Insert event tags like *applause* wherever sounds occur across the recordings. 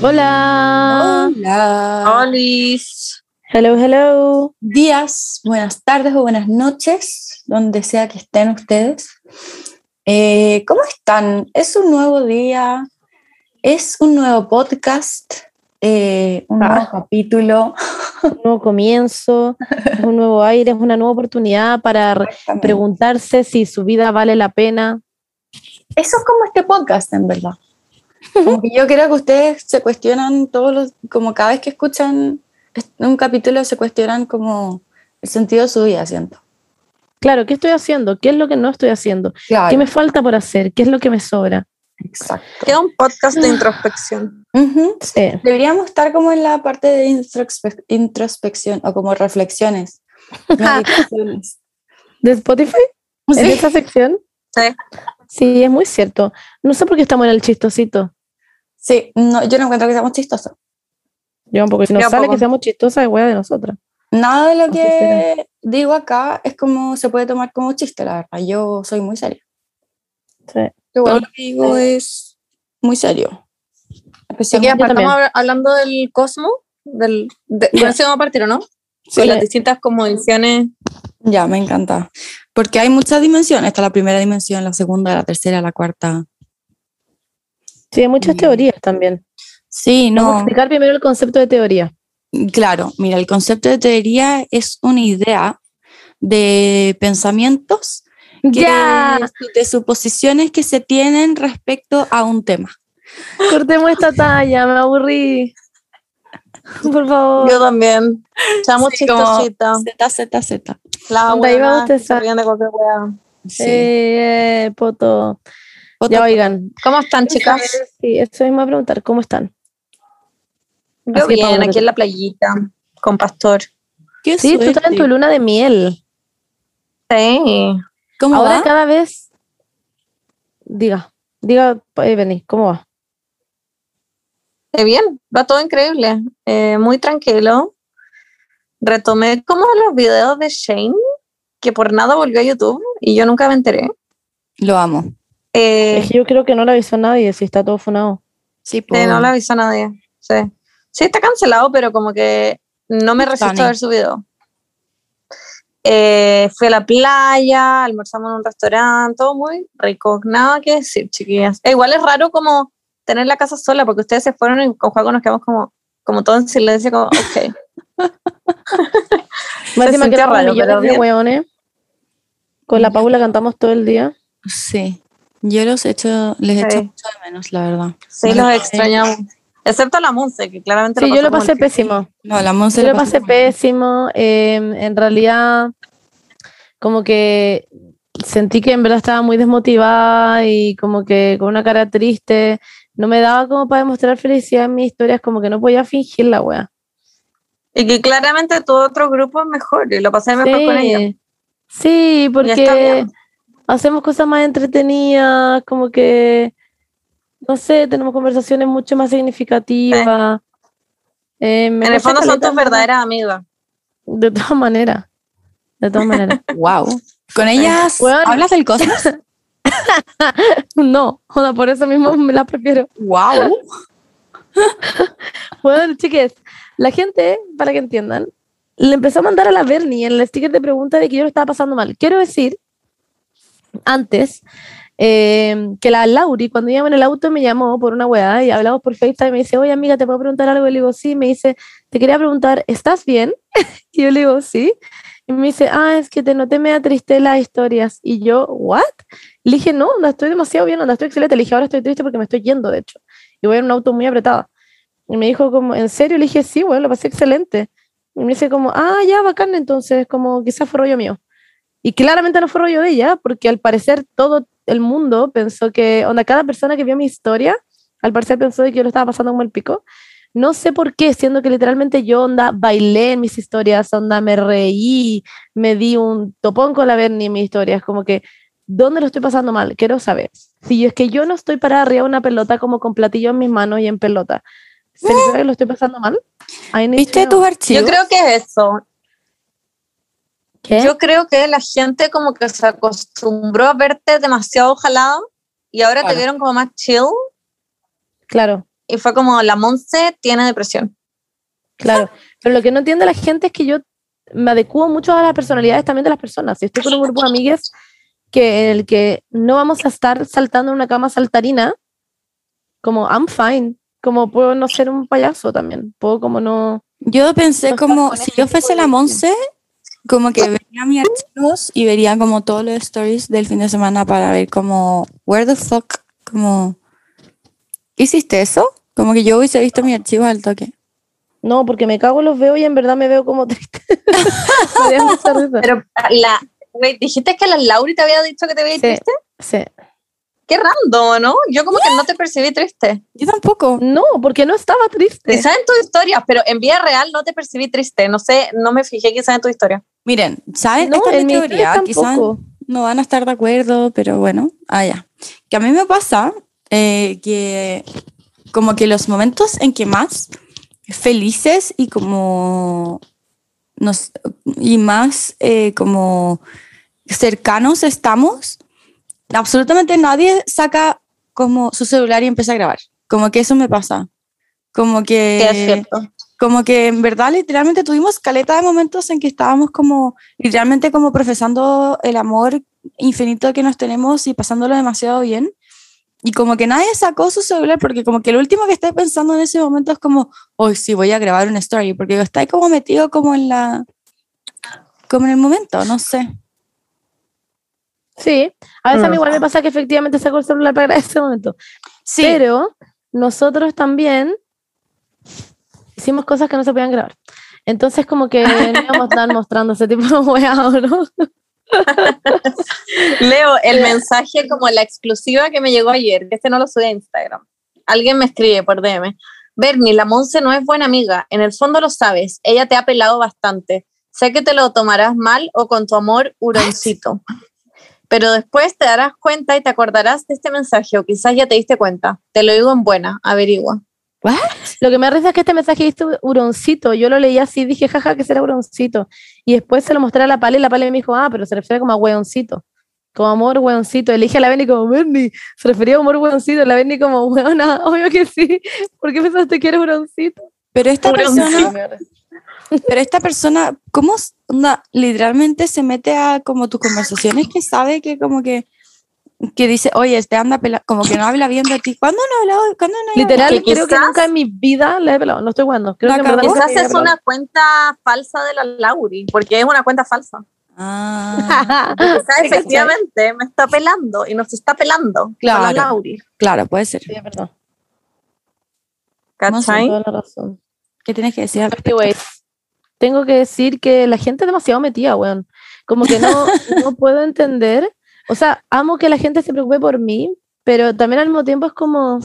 Hola. Hola. Olis. Hello, hello. Días, buenas tardes o buenas noches, donde sea que estén ustedes. Eh, ¿Cómo están? Es un nuevo día, es un nuevo podcast, eh, un nuevo Ah. capítulo. Un nuevo comienzo, es un nuevo aire, es una nueva oportunidad para re- preguntarse si su vida vale la pena. Eso es como este podcast, en verdad. Como que yo creo que ustedes se cuestionan todos los, como cada vez que escuchan un capítulo se cuestionan como el sentido de su vida, siento. Claro, ¿qué estoy haciendo? ¿Qué es lo que no estoy haciendo? Claro. ¿Qué me falta por hacer? ¿Qué es lo que me sobra? Exacto. Queda un podcast de introspección. Sí. Deberíamos estar como en la parte de introspe- introspección o como reflexiones. *laughs* ¿De Spotify? ¿En Sí. esa sección? Sí. Sí, es muy cierto. No sé por qué estamos en el chistosito. Sí, no, yo no encuentro que seamos chistosos. Yo poco, si nos Yo sale poco. que seamos chistosas, es wea de nosotras. Nada de lo que digo acá es como se puede tomar como chiste, la verdad. Yo soy muy seria. Sí. Todo lo que digo es. Muy serio. Especialmente, también. estamos hab- hablando del cosmos. Del, de, con eso vamos a partir, ¿o no? Sí. Con las distintas como dimensiones. ya, me encanta. Porque hay muchas dimensiones. Está la primera dimensión, la segunda, la tercera, la cuarta. Sí, hay muchas teorías también. Sí, Vamos a no. explicar primero el concepto de teoría. Claro, mira, el concepto de teoría es una idea de pensamientos que- de suposiciones que se tienen respecto a un tema. Cortemos esta talla, me aburrí. *laughs* Por favor. Yo también. Estamos Sí, chistositas. Z, Z, Z. La ríen de cualquier wea. Sí. Eh, eh, poto. Ya oigan. ¿Cómo están, chicas? Sí, eso mismo a preguntar. ¿Cómo están? Yo Así bien, aquí en la playita, con Pastor. ¿Qué Sí, tú estás en tu luna de miel. Sí. ¿Cómo Ahora va? cada vez. Diga, diga, eh, Beni, ¿cómo va? Eh, bien, va todo increíble, eh, muy tranquilo. Retomé como los videos de Shane, que por nada volvió a YouTube y yo nunca me enteré. Lo amo. Eh, Es que yo creo que no le avisó a nadie si está todo funado. Sí, no le avisó a nadie. Sí. sí, está cancelado, pero como que no me resisto Funny. a ver su video. Eh, fui a la playa, almorzamos en un restaurante, todo muy rico. Nada que decir, chiquillas. E igual es raro como tener la casa sola, porque ustedes se fueron y con Juaco nos quedamos como, como todo en silencio, como, ok. *laughs* Más encima que raro, pero de hueones. Con la Paula cantamos todo el día. Sí. Yo los echo, les echo Sí. mucho de menos, la verdad. Sí, No, los extrañamos. Excepto la Monse, que claramente Sí, yo lo pasé pésimo. No, la Monse lo pasó pasé pésimo. eh, en realidad, como que sentí que en verdad estaba muy desmotivada y como que con una cara triste. No me daba como para demostrar felicidad en mis historias, como que no podía fingir la wea. Y que claramente tu otro grupo es mejor, y lo pasé mejor con ella. Sí, porque bien. Hacemos cosas más entretenidas, como que, no sé, tenemos conversaciones mucho más significativas. Eh, me En el fondo son tus en verdad. verdaderas amigas. De todas maneras. De todas maneras. *laughs* Wow. ¿Con ellas Bueno. hablas del cosmos? *laughs* No, joda, por eso mismo me la prefiero. *laughs* wow. Bueno, chiques, la gente, para que entiendan, le empezó a mandar a la Bernie el sticker de pregunta de que yo lo estaba pasando mal. Quiero decir, antes, eh, que la Lauri, cuando íbamos en el auto, me llamó por una weá y hablamos por FaceTime y me dice, oye amiga, ¿te puedo preguntar algo? Y le digo, sí. Me dice, te quería preguntar, ¿estás bien? *laughs* y yo le digo, sí. Y me dice, ah, es que te noté media triste las historias. Y yo, ¿what? Le dije, no, no estoy demasiado bien, no estoy excelente. Le dije, ahora estoy triste porque me estoy yendo, de hecho. Y voy en un auto muy apretado. Y me dijo como, ¿en serio? Le dije, sí, bueno, lo pasé excelente. Y me dice como, ah, ya, bacán, entonces, como quizás fue rollo mío. Y claramente no fue rollo de ella, porque al parecer todo el mundo pensó que, onda, cada persona que vio mi historia, al parecer pensó de que yo lo estaba pasando como el pico. No sé por qué, siendo que literalmente yo, onda, bailé en mis historias, onda, me reí, me di un topón con la Bernie en mis historias, como que, ¿dónde lo estoy pasando mal? Quiero saber. Si es que yo no estoy para arriba de una pelota como con platillo en mis manos y en pelota, ¿significa que lo estoy pasando mal? ¿Viste tus archivos? Yo creo que es eso. ¿Qué? Yo creo que la gente como que se acostumbró a verte demasiado jalado y ahora Claro. te vieron como más chill. Claro. y fue como la Monse tiene depresión. Claro, pero lo que no entiende la gente es que yo me adecuo mucho a las personalidades también de las personas. Si estoy con un grupo de amigas que en el que no vamos a estar saltando en una cama saltarina, como I'm fine, como puedo no ser un payaso también, puedo como no... Yo pensé No como, si ese yo fuese la Monse, como que vería mis archivos y vería como todos los stories del fin de semana para ver como, where the fuck, como, ¿hiciste eso? Como que yo hubiese visto mis archivos al toque. No, porque me cago, los veo y en verdad me veo como triste. *laughs* Pero la, wait, dijiste que la Lauri te había dicho que te veía Sí. triste. Sí. Qué random, ¿no? Yo como que no te percibí triste. Yo tampoco. No, porque no estaba triste. Quizás en tus historias, pero en vida real no te percibí triste. No sé, no me fijé quizás en tu historia. Miren, ¿saben? No, Esta es en mi teoría, historia quizás no van a estar de acuerdo, pero bueno, ah, ya. Que a mí me pasa eh, que como que los momentos en que más felices y como nos, y más eh, como cercanos estamos, absolutamente nadie saca como su celular y empieza a grabar. Como que eso me pasa. Como que Sí, es cierto. como que en verdad literalmente tuvimos caleta de momentos en que estábamos como literalmente como profesando el amor infinito que nos tenemos y pasándolo demasiado bien y como que nadie sacó su celular porque como que lo último que estoy pensando en ese momento es como hoy sí voy a grabar una story porque está como metido como en la como en el momento no sé Sí, a veces a mí Mm. igual me pasa que efectivamente saco el celular para *laughs* ese momento. sí Pero nosotros también hicimos cosas que no se podían grabar. Entonces, como que *laughs* no íbamos a estar mostrando ese tipo de weas, ¿o ¿no? *laughs* Leo, el mensaje como la exclusiva que me llegó ayer, que este no lo subí a Instagram. Alguien me escribe por DM. Bernie, la Monse no es buena amiga. En el fondo lo sabes. Ella te ha pelado bastante. Sé que te lo tomarás mal o con tu amor huroncito. Pero después te darás cuenta y te acordarás de este mensaje o quizás ya te diste cuenta. Te lo digo en buena, averigua. Lo que me risa es que este mensaje dice huroncito. Yo lo leí así, dije, jaja, que será huroncito. Y después se lo mostré a la pala y la pala me dijo, ah, pero se refiere como a hueoncito. Como amor, hueoncito. Elige a la Benny como Bernie. Se refería a amor, hueoncito. La Benny como, hueona, obvio que sí. ¿Por qué pensaste que eres huroncito? pero esta Huroncito. persona pero esta persona cómo onda, literalmente se mete a como tus conversaciones que sabe que como que que dice oye este anda pela como que no habla bien de ti ¿cuándo no ha hablado ¿cuándo no ha Literal, que creo que nunca en mi vida la he pelado. No estoy jugando. Creo ¿La que en Quizás he es pelado. una cuenta falsa de la Lauri, porque es una cuenta falsa. Ah, *laughs* Quizás ¿cachai? efectivamente me está pelando y nos está pelando Claro. la Lauri. claro puede ser Sí, es verdad. ¿Cachai? Toda la razón. ¿qué tienes que decir al respecto? Tengo que decir que la gente es demasiado metida, weón. Como que no, *laughs* no puedo entender. O sea, amo que la gente se preocupe por mí, pero también al mismo tiempo es como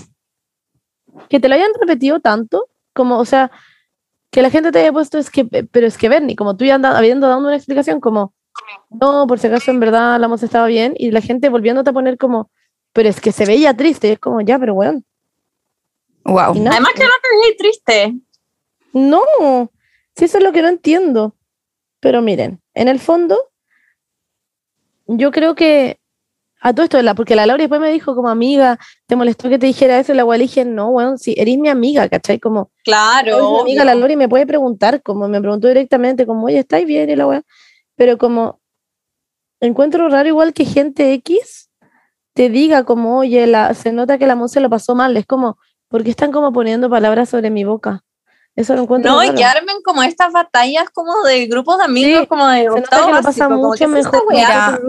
que te lo hayan repetido tanto, como, o sea, que la gente te haya puesto, es que, pero es que Bernie, como tú ya anda- habiendo dado una explicación, como, no, por si acaso en verdad la hemos estado bien, y la gente volviéndote a poner como, pero es que se veía triste, y es como, ya, pero weón. wow. Además que no te veis triste. No, si eso es lo que no entiendo. Pero miren, en el fondo, yo creo que a todo esto, porque la Laura después me dijo como amiga, ¿te molestó que te dijera eso? Y la cual dije, no, bueno, si eres mi amiga, ¿cachai? Como, Claro. mi amiga la Lori me puede preguntar, como me preguntó directamente, como, oye, ¿estáis bien? Y la weá. Pero como, encuentro raro igual que gente X te diga como, oye, la, se nota que la música lo pasó mal. Es como, ¿por qué están como poniendo palabras sobre mi boca? Eso lo encuentro No, y que armen como estas batallas como de grupos de amigos, Sí, como de Se nota octavo pasa básico, como mucho mejor. Mira.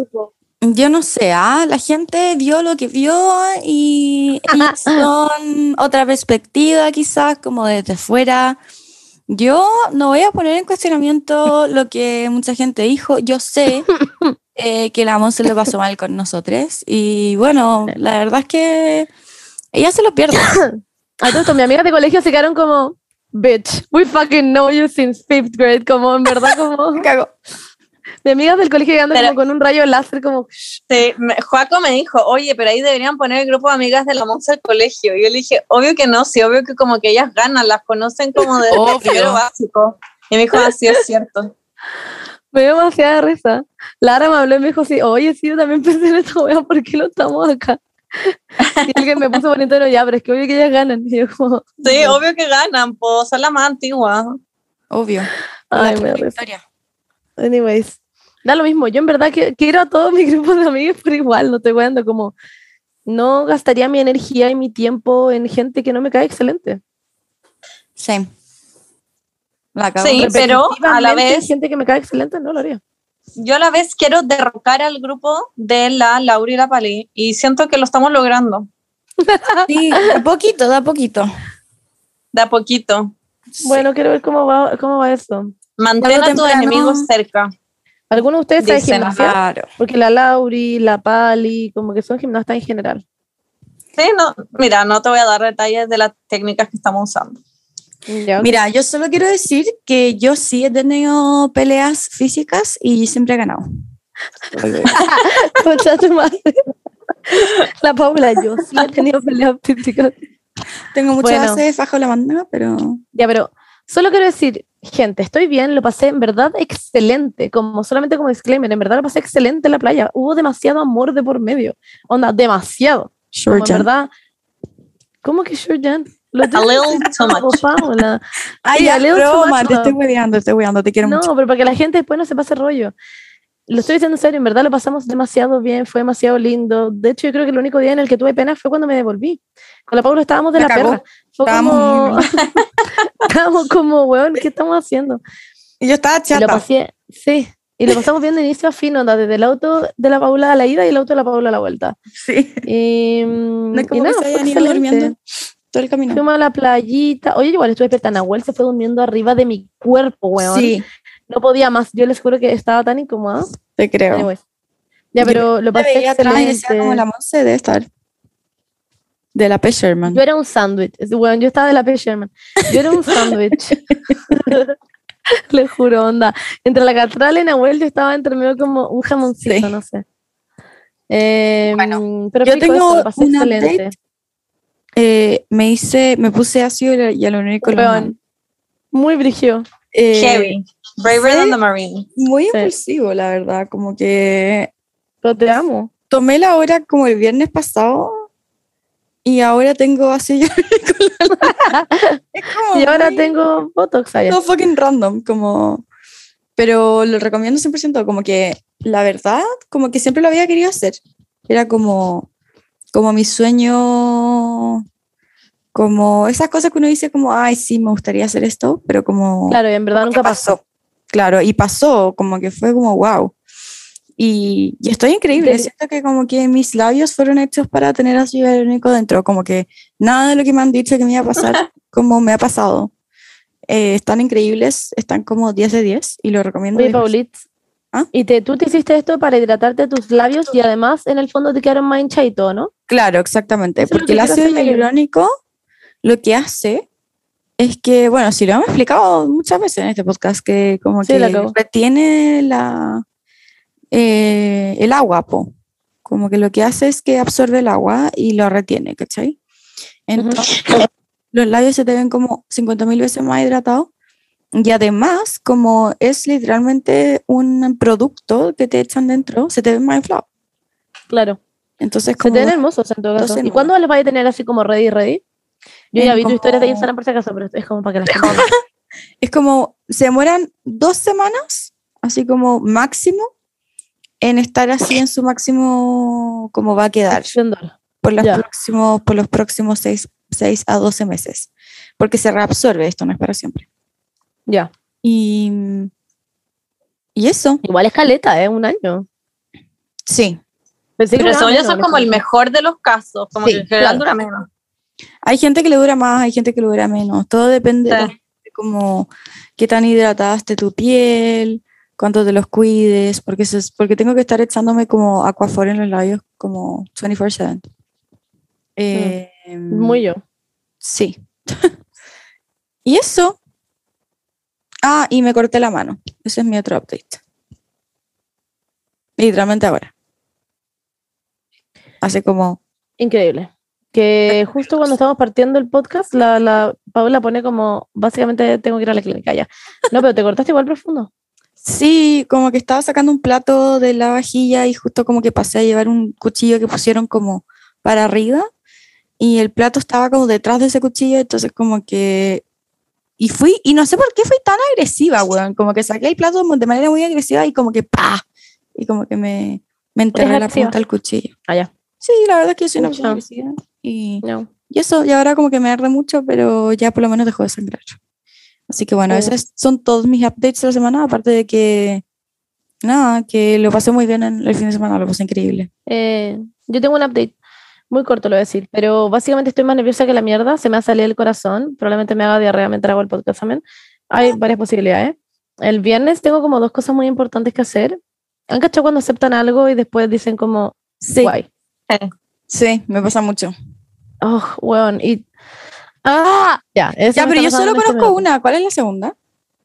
Yo no sé, ¿ah? la gente vio lo que vio y, y *laughs* son otra perspectiva quizás, como desde fuera. Yo no voy a poner en cuestionamiento lo que mucha gente dijo. Yo sé eh, que la Monse le pasó mal con nosotros y bueno, la verdad es que ella se lo pierde. A todo esto, mis amigas de colegio se quedaron como, bitch, we fucking know you since fifth grade, como en verdad *laughs* como... Cago. Mis amigas del colegio llegando Pero- como con un rayo láser, como... Sí, me- Joaco me dijo, oye, pero ahí deberían poner el grupo de amigas de la Monza del colegio. Y yo le dije, obvio que no, sí, obvio que como que ellas ganan, las conocen como de *laughs* Obvio. primero básico. Y me dijo, así es cierto. Me dio demasiada risa. Lara me habló y me dijo, sí, oye, sí, yo también *laughs* pensé en esta wea, ¿por qué no estamos acá? *laughs* Y alguien me puso bonito, no, ya, pero es que obvio que ellas ganan. Y yo como, Sí, obvio que ganan, pues son las más antiguas. Obvio. ay, me victoria. Anyways, da lo mismo. Yo en verdad que quiero a todo mi grupo de amigos por igual, no estoy jugando como no gastaría mi energía y mi tiempo en gente que no me cae excelente. Same. La Sí, pero a la vez- gente que me cae excelente no lo haría. Yo a la vez quiero derrocar al grupo de la Laura y la Pali y siento que lo estamos logrando *laughs* Sí, de poquito, de poquito. de a poquito. Bueno, quiero ver cómo va, cómo va eso. Mantén a tus enemigos cerca. ¿Alguno de ustedes gimnasia? Claro. Porque la Lauri, la Pali, como que son gimnastas en general. Sí, no, mira, no te voy a dar detalles de las técnicas que estamos usando. Ya, ok. Mira, yo solo quiero decir que yo sí he tenido peleas físicas y siempre he ganado. Concha *laughs* tu madre. La Paula, yo sí he tenido peleas físicas. Tengo muchas Bueno. veces bajo la manga, pero Ya, pero solo quiero decir, gente, estoy bien, lo pasé en verdad excelente, como solamente como disclaimer, en verdad lo pasé excelente en la playa. Hubo demasiado amor de por medio. Onda, demasiado. sure, Como en verdad. ¿Cómo que sure, Jan? Lo A little too much. Paula. *laughs* Ay, ya, a little too much, te no. estoy te estoy hueveando, te quiero No, mucho. pero para que la gente después no se pase rollo. Lo estoy diciendo en serio, en verdad lo pasamos demasiado bien, fue demasiado lindo. De hecho, yo creo que el único día en el que tuve pena fue cuando me devolví. Con la Paula estábamos de Me la cagó. perra. Fue Estábamos como, *laughs* estábamos como, weón, ¿qué estamos haciendo? Y yo estaba Y lo chata. pasé, sí. Y lo pasamos bien de inicio a fin, onda, desde el auto de la Paula a la ida y el auto de la Paula a la vuelta. Sí. Y, mm, No es y como nada, que se fue hayan ido durmiendo todo el camino. Fuimos a la playita. Oye, igual estuve despierta. Nahuel se fue durmiendo arriba de mi cuerpo, weón. Sí, No podía más. Yo les juro que estaba tan incómoda. te creo. Ya, Yo pero lo pasé veía atrás y decía excelente. como la Monse debe estar. De la Pesherman. Yo era un sándwich. Bueno, yo estaba de la P. Sherman. Yo era un *laughs* sándwich. Le juro, onda. Entre la catral y Nahuel, yo estaba entre medio como un jamoncito, Sí. no sé. Eh, Bueno, pero yo tengo eso, lo pasé un excelente. update. Eh, me hice, me puse ácido hialurónico en las. Muy brigio. Eh, Heavy. Braver sí. than the Marine. Muy Sí. impulsivo, la verdad. Como que Pero te amo. tomé la hora como el viernes pasado y ahora tengo ácido hialurónico *laughs* Y ahora muy- tengo Botox allá. todo fucking random, como... Pero lo recomiendo 100%, como que la verdad, como que siempre lo había querido hacer. Era como, como mi sueño, como esas cosas que uno dice como, ay, sí, me gustaría hacer esto, pero como... Claro, y en verdad nunca pasó. Claro, y pasó, como que fue como, wow. Y, y estoy increíble, Del- siento que como que mis labios fueron hechos para tener ácido hialurónico dentro, como que nada de lo que me han dicho que me iba a pasar, *laughs* como me ha pasado. Eh, están increíbles, están como 10 de 10 y lo recomiendo. Oye, 10 veces. Paulit. ¿Ah? Y te, tú te hiciste esto para hidratarte tus labios y además en el fondo te quedaron más hinchaditos, ¿no? Claro, exactamente, Eso porque que el ácido hialurónico lo que hace es que, bueno, si lo hemos explicado muchas veces en este podcast, que como Sí, que la retiene la, eh, el agua, po. como que lo que hace es que absorbe el agua y lo retiene, ¿cachai? Entonces, los labios se te ven como 50.000 veces más hidratados y además, como es literalmente un producto que te echan dentro, se te ven más inflados. Claro. Entonces, Se como te ven hermosos en todo caso. Entonces, ¿Y cuándo los vais a tener así como ready, ready? Yo ya vi tu como- historia de Instagram por si acaso, pero es como para que la gente... *laughs* es como se demoran dos semanas, así como máximo, en estar así en su máximo como va a quedar por, los Ya. próximos, por los próximos 6, a 12 meses, porque se reabsorbe, esto no es para siempre. Ya. Y, y eso, Igual es caleta, ¿eh? Un año. sí. Pensé Pero menos, eso es como el mejor de los casos. Como Sí, que en general claro. dura menos. Hay gente que le dura más, hay gente que le dura menos, todo depende Sí. de como qué tan hidratada esté tu piel, cuánto te los cuides, porque, es, porque tengo que estar echándome como aquafor en los labios como 24/7. Eh, Muy yo. Sí. *laughs* y eso. Ah, y me corté la mano. Ese es mi otro update. Literalmente ahora. Hace como. Increíble. Que *laughs* justo cuando estamos partiendo el podcast, la, la Paula pone como, básicamente tengo que ir a la clínica ya. No, pero te cortaste igual profundo. Sí, como que estaba sacando un plato de la vajilla y justo como que pasé a llevar un cuchillo que pusieron como para arriba y el plato estaba como detrás de ese cuchillo, entonces como que... Y fui, y no sé por qué fui tan agresiva, weón, como que saqué el plato de manera muy agresiva y como que ¡pa! Y como que me, me enterré la punta del cuchillo. Allá. Sí, la verdad es que yo soy una persona. Y, No. y eso, y ahora como que me arde mucho, pero ya por lo menos dejó de sangrar. Así que bueno, Oh. esos son todos mis updates de la semana, aparte de que, nada, que lo pasé muy bien en el fin de semana, lo pasé increíble. Eh, yo tengo un update. Muy corto lo voy a decir, pero básicamente estoy más nerviosa que la mierda. Se me ha salido el corazón. Probablemente me haga diarrea mientras hago el podcast también. Hay varias posibilidades. El viernes tengo como dos cosas muy importantes que hacer. ¿Han cachado cuando aceptan algo y después dicen como, Sí, guay? Sí, me pasa mucho. Oh, weón. Y. ¡Ah! Ya, eso Ya, pero yo solo este conozco minuto. una, ¿cuál es la segunda?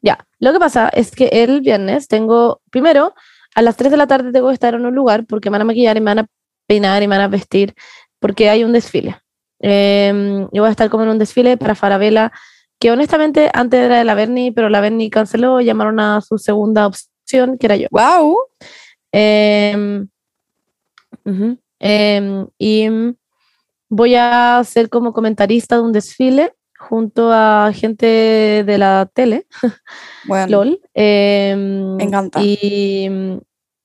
Ya, lo que pasa es que el viernes tengo, primero, a las 3 de la tarde tengo que estar en un lugar porque me van a maquillar y me van a peinar y me van a vestir porque hay un desfile. Eh, yo voy a estar como en un desfile para Farabella, que honestamente antes era de la Berni, pero la Berni canceló, llamaron a su segunda opción, que era yo. ¡Wow! Eh, ujú. Eh, y voy a ser como comentarista de un desfile junto a gente de la tele. *laughs* Bueno, LOL. eh, Me encanta. Y,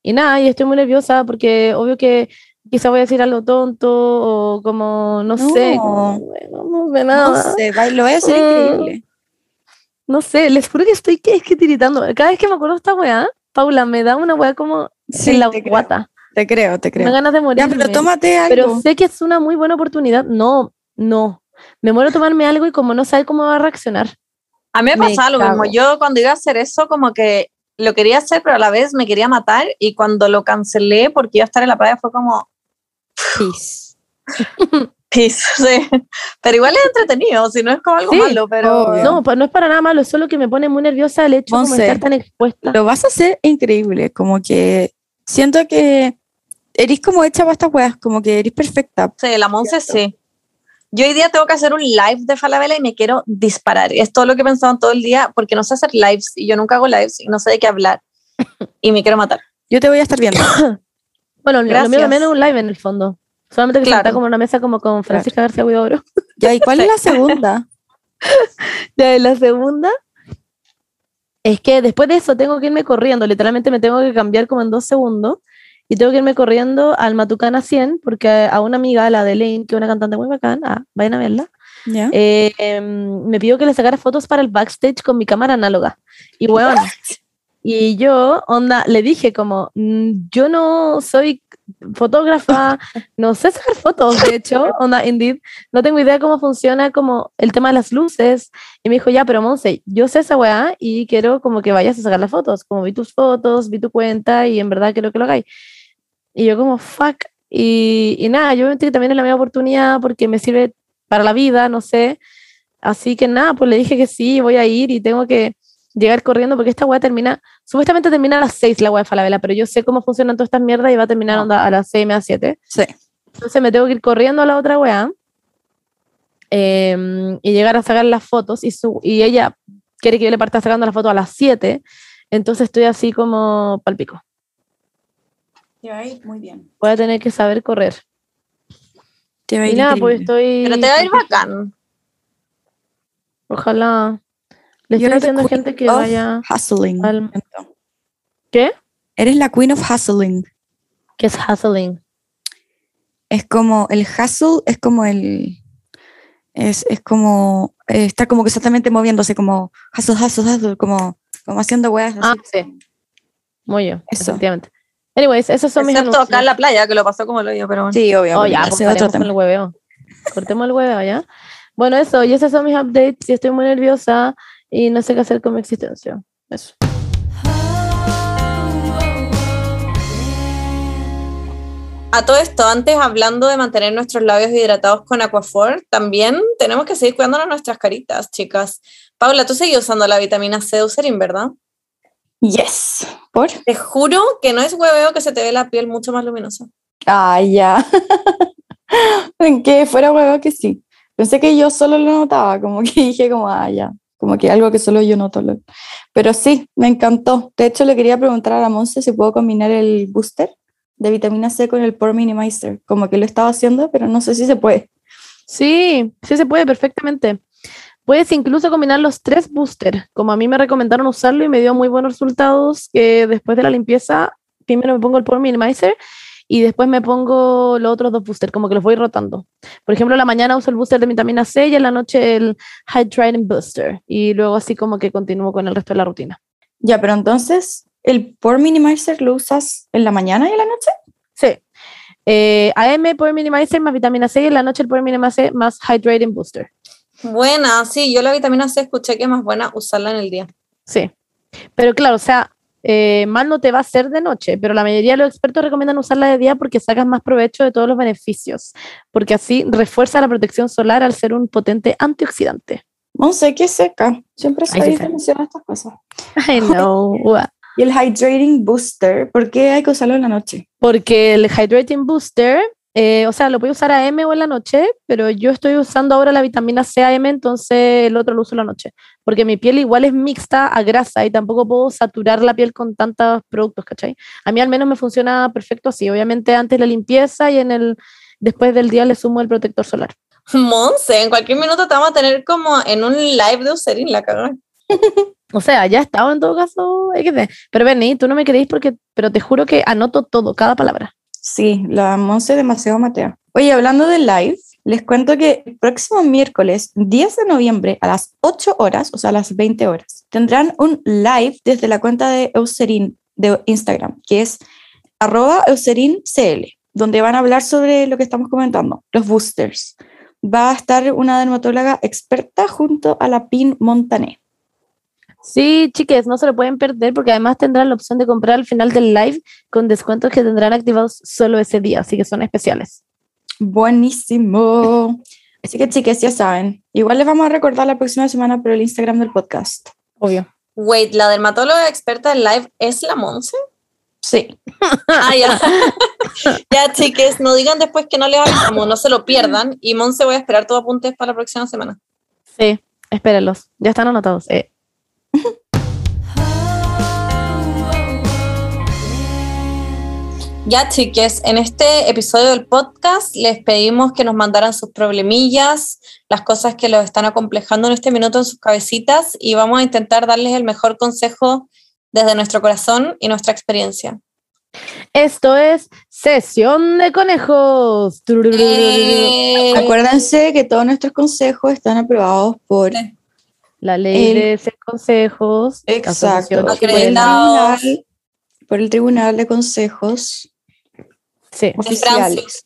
y nada, y estoy muy nerviosa porque obvio que quizá voy a decir algo tonto o como, no, sé, No. como, bueno, no sé no nada. sé, va- lo voy a hacer Mm. increíble. No sé, les juro que estoy que es que tiritando. Cada vez que me acuerdo de esta weá, Paula, me da una weá como Sí, en la guata. Te creo, te Me creo. da ganas de morir. Ya, pero tómate algo. Pero sé que es una muy buena oportunidad. No, no. Me muero tomarme algo y como no saber cómo va a reaccionar. A mí me Me pasaba lo cago. mismo. Yo cuando iba a hacer eso, como que lo quería hacer, pero a la vez me quería matar. Y cuando lo cancelé porque iba a estar en la playa, fue como, Peace. *laughs* peace. Sí. Pero igual es entretenido, si no es como algo Sí, malo, pero. obvio. No, pues no es para nada malo, es solo que me pone muy nerviosa el hecho como de Monse. estar tan expuesta. Lo vas a hacer increíble, como que siento que eres como hecha para estas weas, como que eres perfecta. Sí, la Monse sí. Yo hoy día tengo que hacer un live de Falabella y me quiero disparar. Es todo lo que he pensado todo el día porque no sé hacer lives y yo nunca hago lives y no sé de qué hablar. Y me quiero matar. Yo te voy a estar viendo. *coughs* Bueno, lo- lo Gracias. mío también es un live en el fondo. Solamente que Claro. está como en una mesa como con Francisca García Huidobro. *laughs* ya, ¿y cuál es la segunda? *laughs* Ya, la segunda es que después de eso tengo que irme corriendo. Literalmente me tengo que cambiar como en dos segundos. Y tengo que irme corriendo al Matucana 100 porque a una amiga, la de Lane, que es una cantante muy bacán, ah, vayan a verla, ¿Ya? eh, em, me pidió que le sacara fotos para el backstage con mi cámara análoga. Y bueno, *laughs* y yo, onda, le dije como, "Mm, yo no soy fotógrafa, no sé sacar fotos, de hecho, *laughs* onda, indeed, no tengo idea cómo funciona como el tema de las luces. Y me dijo, ya, pero Monse, yo sé esa weá y quiero como que vayas a sacar las fotos, como vi tus fotos, vi tu cuenta y en verdad quiero que lo hagáis. Y yo como, fuck. Y, y nada, yo que también es la misma oportunidad porque me sirve para la vida, no sé. Así que nada, pues le dije que sí, voy a ir y tengo que llegar corriendo porque esta weá termina, supuestamente termina a las 6 la weá de Falabella, pero yo sé cómo funcionan todas estas mierdas y va a terminar No. onda a las 6 a 7. Sí. Entonces me tengo que ir corriendo a la otra weá em, y llegar a sacar las fotos y, su, y ella quiere que yo le parta sacando las fotos a las 7. Entonces estoy así como palpico. Te va a ir muy bien. Voy a tener que saber correr. Te va a Y ir nada, pues estoy... Pero te va a ir bacán. Ojalá. Le estoy diciendo a gente que vaya... Hustling. al- ¿Qué? Eres la queen of hustling. Que es hustling. Es como, el hustle es como el, es, es como, eh, está como constantemente moviéndose, como hustle, hustle, hustle, como, como haciendo weas. Ah, así. sí. Muy yo, Eso. efectivamente. Anyways, esos son mis Excepto acá en la playa, que lo pasó como lo yo, pero bueno. Sí, obvio. Oh, ya, pues otro con el tema. hueveo. Cortemos el hueveo, ¿ya? Bueno, eso, y esos son mis updates. Y estoy muy nerviosa y no sé qué hacer con mi existencia. Eso. A todo esto, antes hablando de mantener nuestros labios hidratados con Aquaphor, también tenemos que seguir cuidándonos nuestras caritas, chicas. Paula, tú sigues usando la vitamina C de Eucerin, ¿verdad? Yes. ¿Por? Te juro que no es hueveo que se te ve la piel mucho más luminosa. Ah, ya. *laughs* en que fuera huevo que sí. Pensé que yo solo lo notaba, como que dije como, ah, ya. Como que algo que solo yo noto. Pero sí, me encantó. De hecho, le quería preguntar a la Monse si puedo combinar el booster de vitamina C con el Pore Minimizer. Como que lo estaba haciendo, pero no sé si se puede. Sí, sí se puede perfectamente. Puedes incluso combinar los tres boosters, como a mí me recomendaron usarlo y me dio muy buenos resultados, que después de la limpieza, primero me pongo el Pore Minimizer y después me pongo los otros dos boosters, como que los voy rotando. Por ejemplo, en la mañana uso el booster de vitamina C y en la noche el Hydrating Booster. Y luego así como que continúo con el resto de la rutina. Ya, pero entonces, ¿el Pore Minimizer lo usas en la mañana y en la noche? Sí. Eh, AM Pore Minimizer más vitamina C y en la noche el Pore Minimizer más Hydrating Booster. Buena, sí, yo la vitamina C escuché que es más buena usarla en el día. Sí. Pero claro, o sea, eh, mal no te va a hacer de noche, pero la mayoría de los expertos recomiendan usarla de día porque sacas más provecho de todos los beneficios, porque así refuerza la protección solar al ser un potente antioxidante. Monse, qué seca. Siempre se sé. diferencian estas cosas. *laughs* I know. *laughs* Y el Hydrating Booster, ¿por qué hay que usarlo en la noche? Porque el Hydrating Booster, eh, o sea, lo puedo usar AM o en la noche, pero yo estoy usando ahora la vitamina C AM, entonces el otro lo uso en la noche. Porque mi piel igual es mixta a grasa y tampoco puedo saturar la piel con tantos productos, ¿cachai? A mí al menos me funciona perfecto así. Obviamente antes la limpieza y en el después del día le sumo el protector solar. *laughs* Monse, en cualquier minuto te vamos a tener como en un live de Userin la cagada. *laughs* O sea, ya estaba en todo caso. Pero Benny, tú no me queréis porque, pero te juro que anoto todo, cada palabra. Sí, la Monse demasiado matea. Oye, hablando de live, les cuento que el próximo miércoles 10 de noviembre a las 8 horas, o sea, a las 20 horas, tendrán un live desde la cuenta de Eucerin de Instagram, que es arroba EucerinCL, donde van a hablar sobre lo que estamos comentando, los boosters. Va a estar una dermatóloga experta junto a la PIN Montané. Sí, chiques, no se lo pueden perder porque además tendrán la opción de comprar al final del live con descuentos que tendrán activados solo ese día, así que son especiales. Buenísimo. Así que, chicas, ya saben. Igual les vamos a recordar la próxima semana por el Instagram del podcast. Obvio. Wait, ¿la dermatóloga experta del live es la Monse? Sí. Ah, ya. *laughs* ya, chiques, no digan después que no les avisamos, no se lo pierdan. Y Monse, voy a esperar tus apuntes para la próxima semana. Sí, espérenlos. Ya están anotados. Eh, Ya, chiques, en este episodio del podcast les pedimos que nos mandaran sus problemillas, las cosas que los están acomplejando en este minuto en sus cabecitas y vamos a intentar darles el mejor consejo desde nuestro corazón y nuestra experiencia. Esto es Sesión de Conejos. Eh, Acuérdense que todos nuestros consejos están aprobados por, Sí. La ley El- de hacer consejos. exacto, por el, por el Tribunal de Consejos Sí, en Oficiales.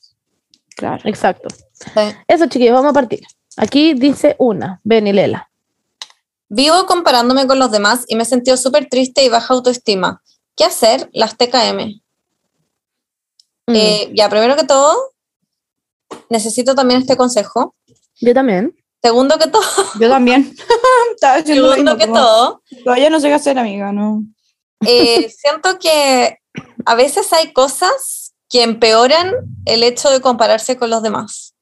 Claro. exacto. Sí. Eso, chiquillos, vamos a partir. Aquí dice una, Ben y Lela. Vivo comparándome con los demás y me he sentido súper triste y baja autoestima. ¿Qué hacer? Las TKM. Mm, Eh, ya, primero que todo, necesito también este consejo. Yo también. Segundo que todo, Yo también. *laughs* Estaba segundo mismo, que como, todo, Todavía no sé qué hacer, amiga, ¿no? eh, siento que a veces hay cosas que empeoran el hecho de compararse con los demás.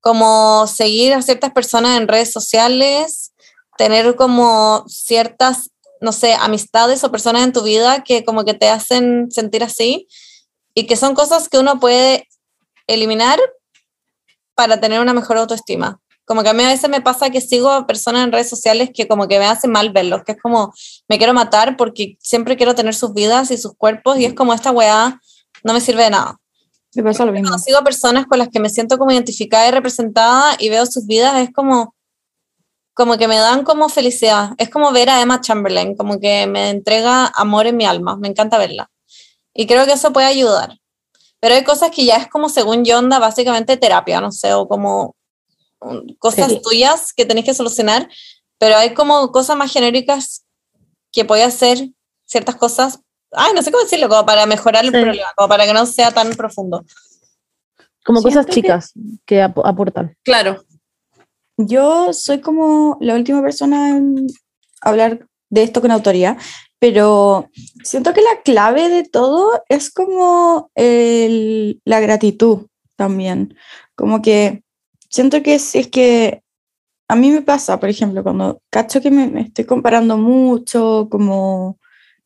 Como seguir a ciertas personas en redes sociales, tener como ciertas, no sé, amistades o personas en tu vida que como que te hacen sentir así y que son cosas que uno puede eliminar para tener una mejor autoestima. Como que a mí a veces me pasa que sigo a personas en redes sociales que como que me hacen mal verlos, que es como me quiero matar porque siempre quiero tener sus vidas y sus cuerpos y es como esta weá no me sirve de nada. Me pasa lo mismo. Cuando sigo a personas con las que me siento como identificada y representada y veo sus vidas, es como, como que me dan como felicidad. Es como ver a Emma Chamberlain, como que me entrega amor en mi alma. Me encanta verla. Y creo que eso puede ayudar. Pero hay cosas que ya es como, según yo, onda básicamente terapia, no sé, o como cosas Sí. tuyas que tenés que solucionar. Pero hay como cosas más genéricas que puede hacer ciertas cosas. Ay, no sé cómo decirlo, como para mejorar el Sí. problema, como para que no sea tan profundo. Como cosas Siento que- chicas que ap- aportan. Claro. Yo soy como la última persona en hablar de esto con autoría, pero siento que la clave de todo es como el- la gratitud también. Como que siento que si es que a mí me pasa, por ejemplo, cuando cacho que me, me estoy comparando mucho, como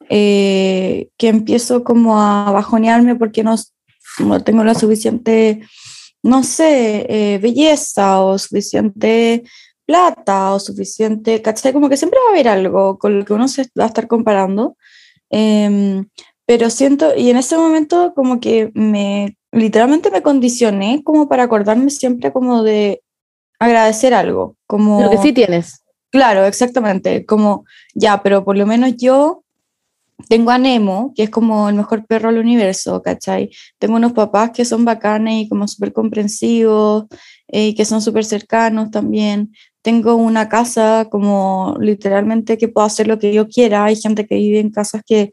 eh, que empiezo como a bajonearme porque no, no tengo la suficiente, no sé, eh, belleza o suficiente plata o suficiente, ¿cachai? Como que siempre va a haber algo con lo que uno se va a estar comparando. Em, pero siento, y en ese momento como que me, literalmente me condicioné como para acordarme siempre como de agradecer algo, como... Lo que sí tienes. Claro, exactamente, como ya, pero por lo menos yo tengo a Nemo, que es como el mejor perro del universo, ¿cachai? Tengo unos papás que son bacanes y como súper comprensivos eh, y que son súper cercanos también. Tengo una casa como literalmente que puedo hacer lo que yo quiera. Hay gente que vive en casas que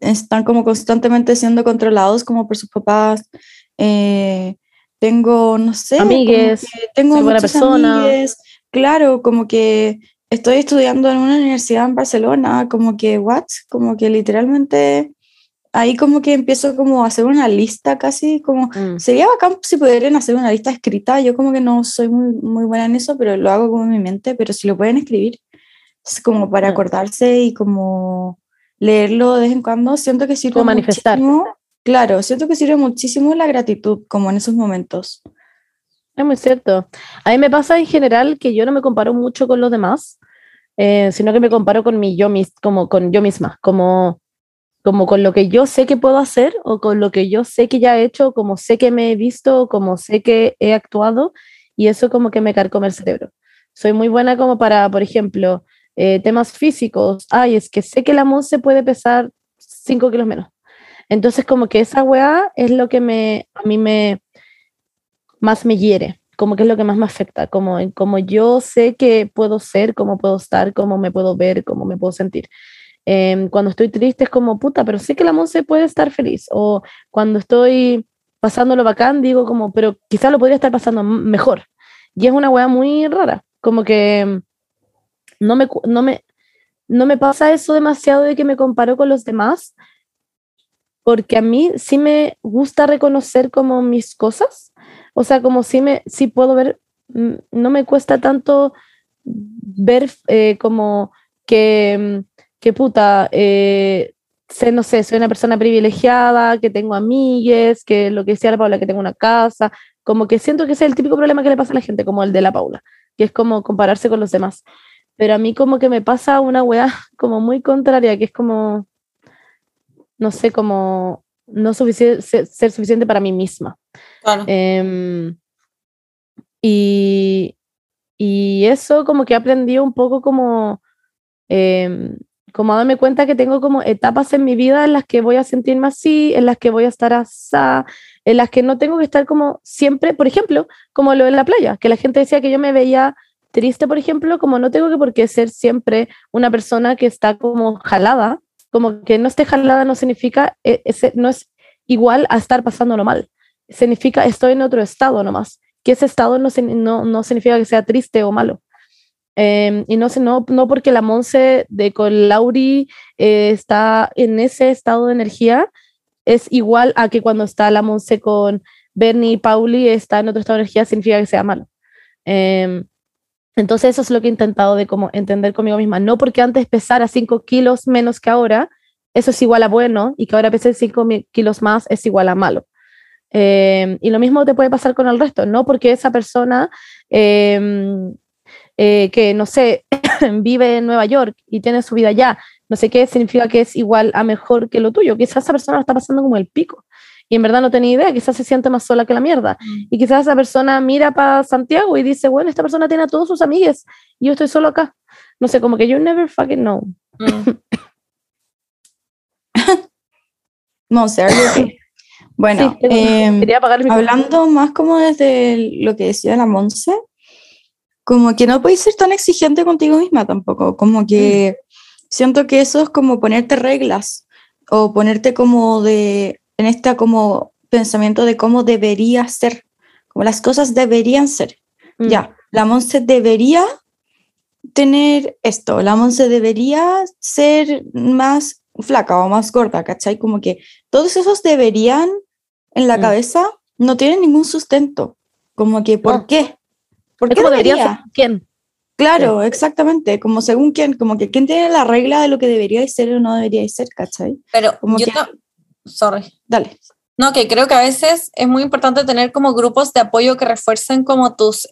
están como constantemente siendo controlados como por sus papás. Eh, tengo, no sé, amigues, tengo muchas persona. Claro, como que estoy estudiando en una universidad en Barcelona, como que, what? Como que literalmente ahí como que empiezo como a hacer una lista casi, como mm. sería bacán si pudieran hacer una lista escrita, yo como que no soy muy, muy buena en eso, pero lo hago como en mi mente, pero si lo pueden escribir, es como para mm. acordarse y como leerlo de vez en cuando, siento que sirve como manifestar. Muchísimo, claro, siento que sirve muchísimo la gratitud, como en esos momentos. Es muy cierto. A mí me pasa en general que yo no me comparo mucho con los demás, eh, sino que me comparo con mi yo mis, como con yo misma, como, como con lo que yo sé que puedo hacer o con lo que yo sé que ya he hecho, como sé que me he visto, como sé que he actuado, y eso como que me carcome el cerebro. Soy muy buena como para, por ejemplo, eh, temas físicos. Ay, es que sé que la se puede pesar 5 kilos menos. Entonces como que esa weá es lo que me, a mí me, más me hiere, como que es lo que más me afecta, como, como yo sé que puedo ser, cómo puedo estar, cómo me puedo ver, cómo me puedo sentir. Em, cuando estoy triste es como, puta, pero sé que la Monse puede estar feliz. O cuando estoy pasándolo bacán, digo como, pero quizás lo podría estar pasando mejor. Y es una weá muy rara, como que no me, no me, no me pasa eso demasiado de que me comparo con los demás, porque a mí sí me gusta reconocer como mis cosas o sea, como si me, si puedo ver, mm, no me cuesta tanto ver eh, como que, mm, que puta, eh, sé, no sé, soy una persona privilegiada, que tengo amigues, que lo que decía la Paula, que tengo una casa, como que siento que ese es el típico problema que le pasa a la gente, como el de la Paula, que es como compararse con los demás. Pero a mí como que me pasa una weá *laughs* como muy contraria, que es como, no sé, como no suficiente, ser suficiente para mí misma. Em, y, y, eso como que he aprendido un poco como, eh, como a darme cuenta que tengo como etapas en mi vida en las que voy a sentirme así, en las que voy a estar así, en las que no tengo que estar como siempre, por ejemplo, como lo de la playa, que la gente decía que yo me veía triste, por ejemplo, como no tengo que por qué ser siempre una persona que está como jalada, como que no esté jalada no significa, e, ese, no es igual a estar pasándolo mal significa estoy en otro estado nomás, que ese estado no, no, no significa que sea triste o malo. Em, y no, no, no porque la Monse de con Lauri eh, está en ese estado de energía, es igual a que cuando está la Monse con Bernie y Pauli está en otro estado de energía, significa que sea malo. Em, entonces eso es lo que he intentado de como entender conmigo misma. No porque antes pesara 5 kilos menos que ahora, eso es igual a bueno, y que ahora pese 5 kilos más es igual a malo. Eh, y lo mismo te puede pasar con el resto, no porque esa persona em, eh, que, no sé, *coughs* vive en Nueva York y tiene su vida allá, no sé qué significa que es igual a mejor que lo tuyo. Quizás esa persona lo está pasando como el pico y en verdad no tenía idea, quizás se siente más sola que la mierda. Mm. Y quizás esa persona mira para Santiago y dice, bueno, esta persona tiene a todos sus amigos y yo estoy solo acá. No sé, como que you never fucking know. Mm. *laughs* no sé, Bueno, em, hablando más como desde lo que decía la Monse, como que no puedes ser tan exigente contigo misma tampoco, como que mm. siento que eso es como ponerte reglas o ponerte como de, en este como pensamiento de cómo debería ser, como las cosas deberían ser. Mm. Ya, la Monse debería tener esto, la Monse debería ser más flaca o más gorda, ¿cachai? Como que todos esos deberían en la mm. cabeza no tiene ningún sustento. Como que, ¿por qué? ¿Por qué debería ser quién? Claro, exactamente, como según quién, como que quién tiene la regla de lo que debería ser o no debería ser, ¿cachai? Pero como yo sorry. Dale. No, que creo que a veces es muy importante tener como grupos de apoyo que refuercen como tus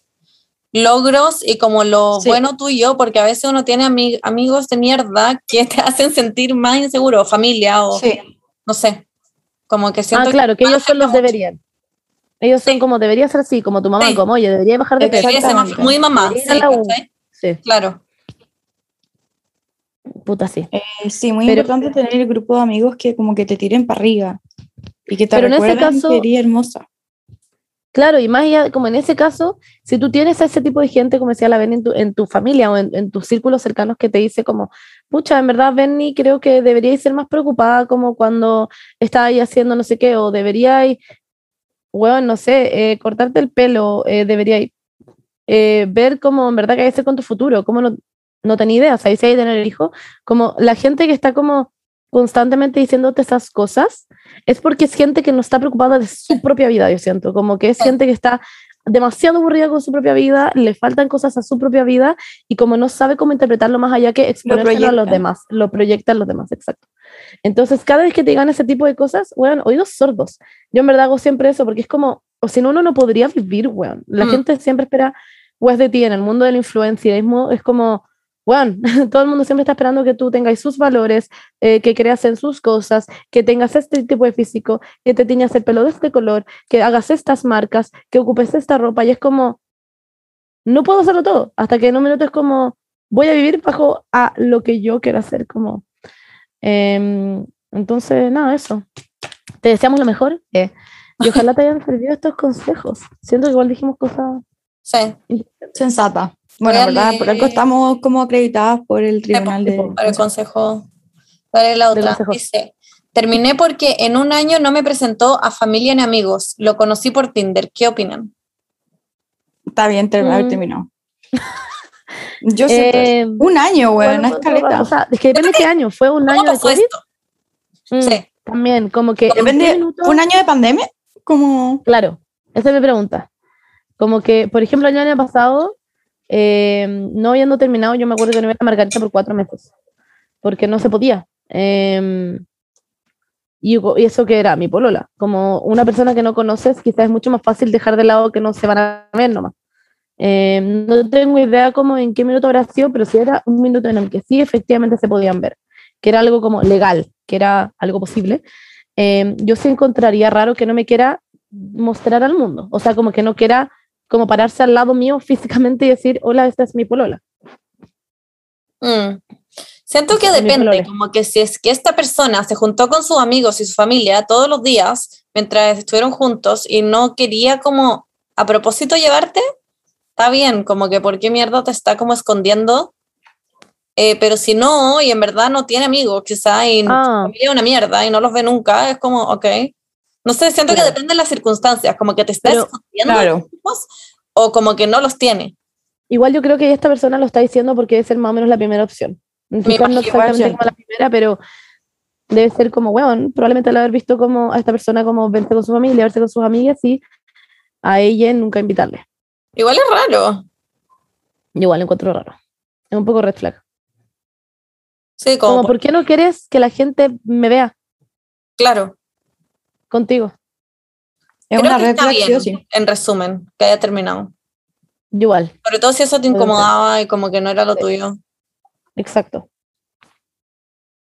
logros y como lo Sí. bueno tuyo, porque a veces uno tiene ami- amigos de mierda que te *laughs* hacen sentir más inseguro, familia o Sí. no sé, como que siento Ah, claro, que a ellos son los mucho. deberían. Ellos son como debería ser así, como tu mamá, Sí. como oye, debería bajar de peso. Muy mamá, sí. Sí, Claro. Puta sí. Eh, sí, muy Pero- importante tener el grupo de amigos que como que te tiren para arriba y que te Pero en ese recuerden caso- que eres hermosa. Claro, y más allá, como en ese caso, si tú tienes a ese tipo de gente, como decía la Benny, en tu, en tu familia o en, en tus círculos cercanos que te dice como, pucha, en verdad, Benny, creo que deberíais ser más preocupada como cuando estáis haciendo no sé qué, o deberíais, bueno, no sé, eh, cortarte el pelo, eh, deberíais eh, ver cómo en verdad que hay que hacer con tu futuro, cómo no, no tenía idea, o sea, si hay que tener hijo, como la gente que está como constantemente diciéndote esas cosas, es porque es gente que no está preocupada de su propia vida, yo siento, como que es gente que está demasiado aburrida con su propia vida, le faltan cosas a su propia vida y como no sabe cómo interpretarlo más allá que exponérselo a los demás, lo proyectan los demás, exacto. Entonces, cada vez que te digan ese tipo de cosas, weón, oídos sordos. Yo en verdad hago siempre eso porque es como, o si no, uno no podría vivir, weón. La Mm. gente siempre espera, weón, de ti en el mundo del influencialismo, es como, weón, *laughs* todo el mundo siempre está esperando que tú tengas sus valores, eh, que creas en sus cosas, que tengas este tipo de físico, que te tiñas el pelo de este color, que hagas estas marcas, que ocupes esta ropa, y es como, no puedo hacerlo todo, hasta que en un minuto es como, voy a vivir bajo a lo que yo quiero hacer, como, em, entonces, nada, eso. Te deseamos lo mejor, eh, y ojalá te hayan servido estos consejos. Siento que igual dijimos cosas Sí, Sensata. Bueno. ¿verdad? Por algo estamos como acreditadas por el tribunal de... para el consejo. Dale la otra. Dice, terminé porque en un año no me presentó a familia ni amigos. Lo conocí por Tinder. ¿Qué opinan? Está bien ter- Mm. terminado. Yo *laughs* eso. Eh, Un año, bueno, weón, una fue- escaleta. O sea, es que depende de qué año. ¿Fue un año ¿Cómo de COVID? Mm, Sí. También, como que. en Depende, qué minuto- ¿fue un año de pandemia? Como... Claro, esa es mi pregunta. Como que, por ejemplo, el año pasado, eh, no habiendo terminado, yo me acuerdo que no iba a Margarita por cuatro meses, porque no se podía. Eh, y, eso que era mi polola. Como una persona que no conoces, quizás es mucho más fácil dejar de lado que no se van a ver nomás. Eh, no tengo idea como en qué minuto habrá sido, pero sí era un minuto en el que sí efectivamente se podían ver, que era algo como legal, que era algo posible. Yo sí encontraría raro que no me quiera mostrar al mundo, o sea, como que no quiera como pararse al lado mío *laughs* físicamente y decir, hola, esta es mi polola. Mm. Siento que depende, como que si es que esta persona se juntó con sus amigos y su familia todos los días mientras estuvieron juntos y no quería como a propósito llevarte, está bien, como que por qué mierda te está como escondiendo. Eh, pero si no, y en verdad no tiene amigos, quizá, y su Ah. familia es una mierda y no los ve nunca, es como, ok. No sé, siento que depende de las circunstancias, como que te está Pero, escondiendo claro. o como que no los tiene. Igual yo creo que esta persona lo está diciendo porque debe ser más o menos la primera opción. Quizás no exactamente como la primera, pero debe ser como, weón, probablemente al haber visto como a esta persona como verse con su familia, verse con sus amigas y a ella nunca invitarle. Igual es raro. Igual lo encuentro raro. Es un poco red flag. Sí, como, Como, ¿por qué no quieres que la gente me vea claro. Contigo? Es Creo una que red está flag, sí bien, sí. en resumen, que haya terminado. Igual, Sobre todo si eso te incomodaba y como que no era lo tuyo. exacto.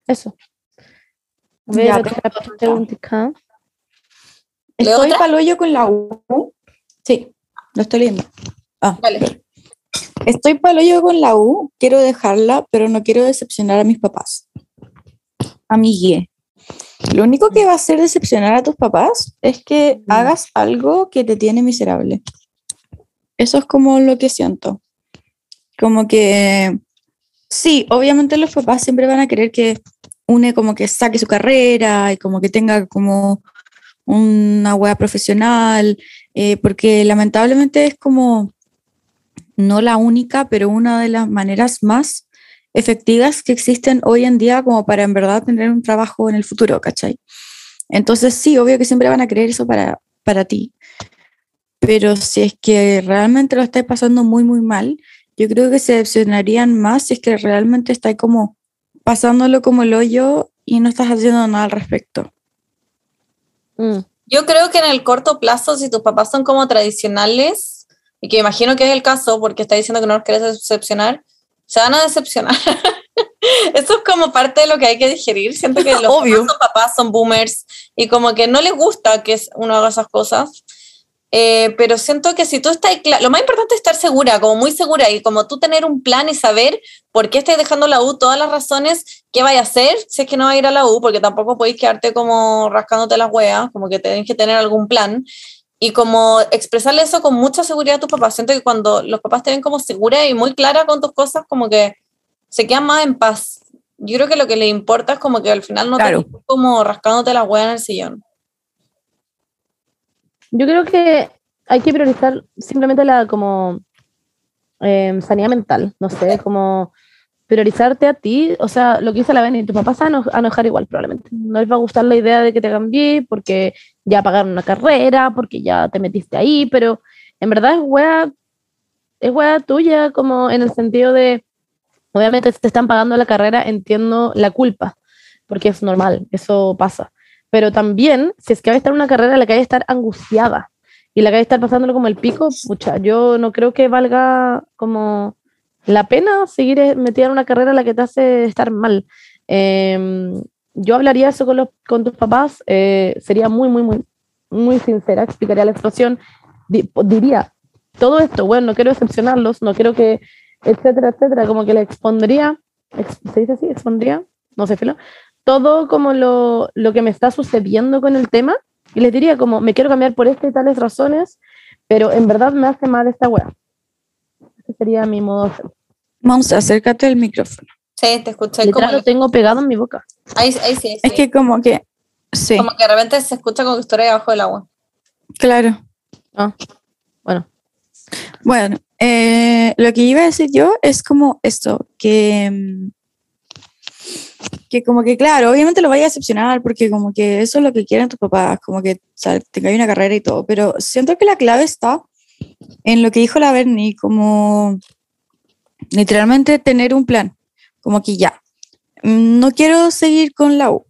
Eso. A ver, Ya, otra pregunta. preguntita. ¿Leo Estoy otra? paloyo con la U. Sí, lo estoy leyendo. Ah, Vale. Estoy paloyo con la U, quiero dejarla, pero no quiero decepcionar a mis papás. Amigue. Lo único que va a hacer decepcionar a tus papás es que Mm. hagas algo que te tiene miserable. Eso es como lo que siento. Como que, sí, obviamente los papás siempre van a querer que une como que saque su carrera y como que tenga como una wea profesional, eh, porque lamentablemente es como no la única, pero una de las maneras más efectivas que existen hoy en día como para en verdad tener un trabajo en el futuro, ¿cachai? Entonces sí, obvio que siempre van a querer eso para, para ti, pero si es que realmente lo estáis pasando muy, muy mal, yo creo que se decepcionarían más si es que realmente estáis como pasándolo como el hoyo y no estás haciendo nada al respecto. Mm, Yo creo que en el corto plazo, si tus papás son como tradicionales, y que imagino que es el caso porque está diciendo que no los quieres decepcionar, se van a decepcionar. *laughs* Eso es como parte de lo que hay que digerir. Siento que *laughs* los Obvio. papás son papás, son boomers, y como que no les gusta que uno haga esas cosas. Eh, pero siento que si tú estás, lo más importante es estar segura, como muy segura, y como tú tener un plan y saber por qué estás dejando la U, todas las razones, qué vaya a hacer si es que no va a ir a la U, porque tampoco podéis quedarte como rascándote las hueas, como que tenés que tener algún plan. Y como expresarle eso con mucha seguridad a tus papás. Siento que cuando los papás te ven como segura y muy clara con tus cosas, como que se quedan más en paz. Yo creo que lo que les importa es como que al final no Claro. te como rascándote las hueas en el sillón. Yo creo que hay que priorizar simplemente la como eh, sanidad mental, no sé, como priorizarte a ti, o sea, lo que dice la Beni, tus papás a eno- a enojar igual probablemente. No les va a gustar la idea de que te cambié porque ya pagaron una carrera, porque ya te metiste ahí, pero en verdad es wea, es wea tuya, como en el sentido de, obviamente si te están pagando la carrera, entiendo la culpa, porque es normal, eso pasa. Pero también, si es que va a estar en una carrera en la que hay que estar angustiada y la que hay que estar pasándolo como el pico, pucha, yo no creo que valga como la pena seguir eh, metida en una carrera en la que te hace estar mal. Eh, yo hablaría eso con, los, con tus papás, eh, sería muy, muy, muy, muy sincera, explicaría la situación, di- diría todo esto, bueno, no quiero decepcionarlos, no quiero que, etcétera, etcétera, como que le expondría, ex- ¿se dice así? ¿Expondría? No sé, filo todo como lo, lo que me está sucediendo con el tema y les diría como, me quiero cambiar por estas y tales razones, pero en verdad me hace mal esta wea. Ese sería mi modo de hacerlo. Vamos, acércate al micrófono. Sí, te escuché Literal, como... lo tengo pegado en mi boca. Ahí, ahí sí, sí. Es que como que, sí, Como que de repente se escucha como que estoy debajo del agua. claro. Ah, bueno. Bueno, eh, lo que iba a decir yo es como esto, que, mm, que como que claro, obviamente lo vaya a decepcionar porque como que eso es lo que quieren tus papás, como que o tenga una carrera y todo, pero siento que la clave está en lo que dijo la Bernie, como literalmente tener un plan, como que ya, no quiero seguir con la U,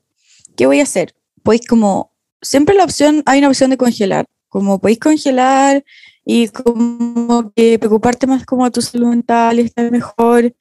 ¿qué voy a hacer? Pues como siempre la opción, hay una opción de congelar, como podéis congelar y como que preocuparte más como a tu salud mental estar mejor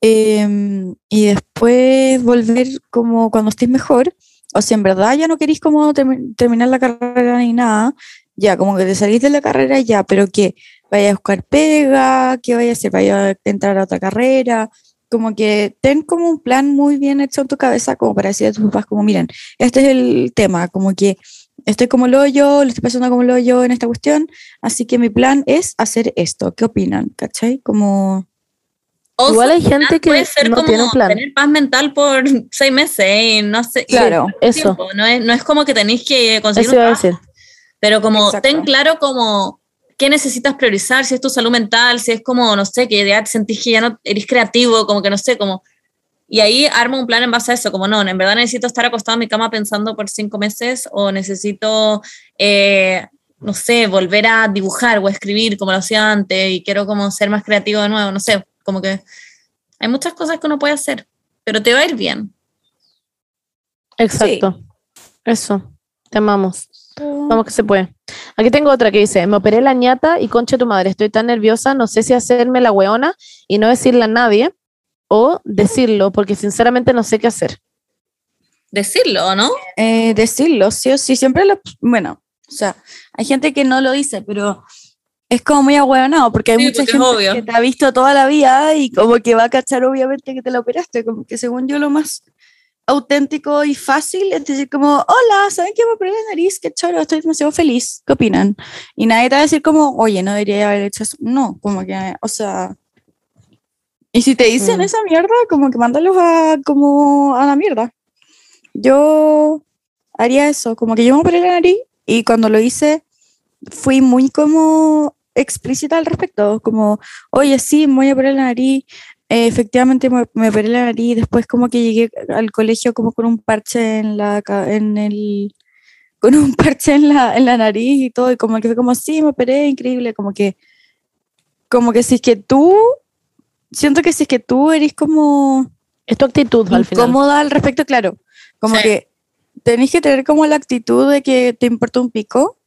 em, y después volver como cuando estés mejor o si en verdad ya no queréis como termi- terminar la carrera ni nada ya como que te salís de la carrera ya pero que vaya a buscar pega que vaya a hacer vaya a entrar a otra carrera como que ten como un plan muy bien hecho en tu cabeza como para decir a tus papás como miren este es el tema como que estoy como el hoyo, le estoy pasando como el hoyo en esta cuestión, así que mi plan es hacer esto. ¿Qué opinan? ¿Cachai? Como, O Igual hay gente que puede ser no como tiene un plan. tener paz mental por *laughs* seis meses y no sé. Claro, eso. tiempo, No es, no es como que tenéis que conseguir Eso un iba a trabajo, decir. pero como Exacto. ten claro como qué necesitas priorizar, si es tu salud mental, si es como, no sé, que ya te sentís que ya no eres creativo, como que no sé, como... Y ahí arma un plan en base a eso, como no, en verdad necesito estar acostado en mi cama pensando por cinco meses o necesito, eh, no sé, volver a dibujar o a escribir como lo hacía antes y quiero como ser más creativo de nuevo, no sé, como que hay muchas cosas que uno puede hacer, pero te va a ir bien. Exacto. Eso. Te amamos. Vamos que se puede. Aquí tengo otra que dice, me operé la ñata y concha tu madre, estoy tan nerviosa, no sé si hacerme la weona y no decirle a nadie o decirlo, porque sinceramente no sé qué hacer. Decirlo, ¿no? eh, decirlo, sí o sí, siempre lo, bueno, o sea, hay gente que no lo dice, pero es como muy ahueonado, porque hay Sí, mucha porque gente obvio. que te ha visto toda la vida y como que va a cachar obviamente que te la operaste, como que según yo lo más auténtico y fácil es decir como, hola, ¿saben que me operé la nariz? Qué choro, estoy demasiado feliz, ¿qué opinan? Y nadie te va a decir como, oye, no debería haber hecho eso, no, como que, o sea... Y si te dicen Mm. esa mierda, como que mándalos a, como a la mierda. Yo haría eso, como que yo me operé la nariz y cuando lo hice fui muy como explícita al respecto, como, oye, sí, me voy a operar la nariz, eh, efectivamente me, me operé la nariz, después como que llegué al colegio como con un parche en la, en el, con un *laughs* parche en la, en la nariz y todo, y como que fue como, sí, me operé, increíble, como que, como que si es que tú, siento que si es que tú eres como Es tu actitud al final. incómoda al respecto, claro. Como Sí. que tenéis que tener como la actitud de que te importa un pico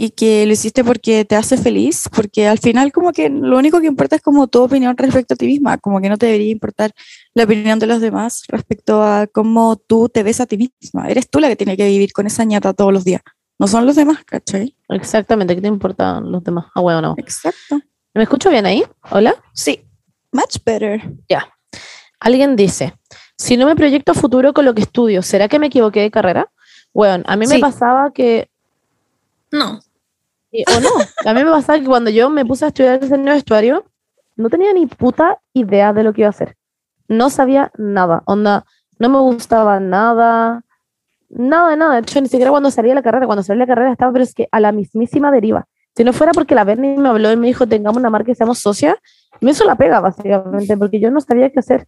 y que lo hiciste porque te hace feliz, porque al final como que lo único que importa es como tu opinión respecto a ti misma, como que no te debería importar la opinión de los demás respecto a cómo tú te ves a ti misma. Eres tú la que tiene que vivir con esa ñata todos los días, no son los demás, ¿cachai? Exactamente, ¿qué te importan los demás? Ah, bueno, no. Exacto. ¿Me escucho bien ahí? ¿Hola? Sí, much better. Ya. Alguien dice, si no me proyecto a futuro con lo que estudio, ¿será que me equivoqué de carrera? Bueno, a mí me pasaba que No. Y- o no. A mí me pasaba que cuando yo me puse a estudiar diseño de vestuario, no tenía ni puta idea de lo que iba a hacer. No sabía nada. Onda, no me gustaba nada. Nada de nada. De hecho, ni siquiera cuando salí de la carrera, cuando salí de la carrera estaba, pero es que a la mismísima deriva. Si no fuera porque la Bernie me habló y me dijo, tengamos una marca y seamos socias, me hizo la pega, básicamente, porque yo no sabía qué hacer.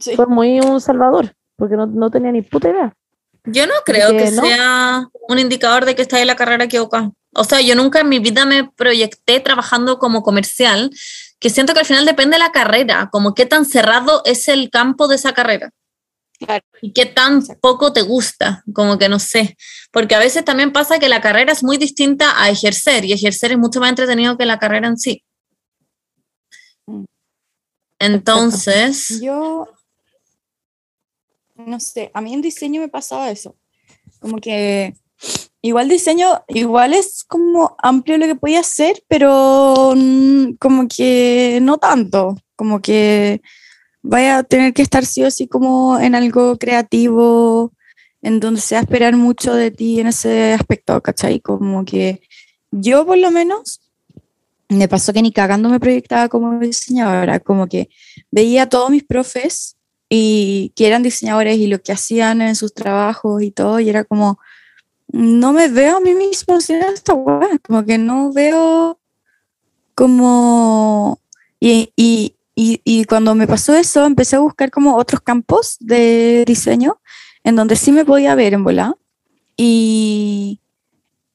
Sí. Fue muy un salvador, porque no, no tenía ni puta idea. Yo no creo que que no. sea un indicador de que estás en la carrera equivocada. O sea, yo nunca en mi vida me proyecté trabajando como comercial, que siento que al final depende de la carrera, como qué tan cerrado es el campo de esa carrera. Claro. Y qué tan poco te gusta, como que no sé. Porque a veces también pasa que la carrera es muy distinta a ejercer, y ejercer es mucho más entretenido que la carrera en sí. Mm. Entonces, Yo, no sé, a mí en diseño me pasaba eso. Como que igual diseño, igual es como amplio lo que podía hacer, pero mm, como que no tanto. Como que vaya a tener que estar sí o sí como en algo creativo, en donde se va a esperar mucho de ti en ese aspecto, ¿cachai? Como que yo por lo menos me pasó que ni cagando me proyectaba como diseñadora, como que veía a todos mis profes y que eran diseñadores y lo que hacían en sus trabajos y todo, y era como, no me veo a mí mismo haciendo esta weá, como que no veo como... Y, y, y, y cuando me pasó eso, empecé a buscar como otros campos de diseño en donde sí me podía ver en volar. Y,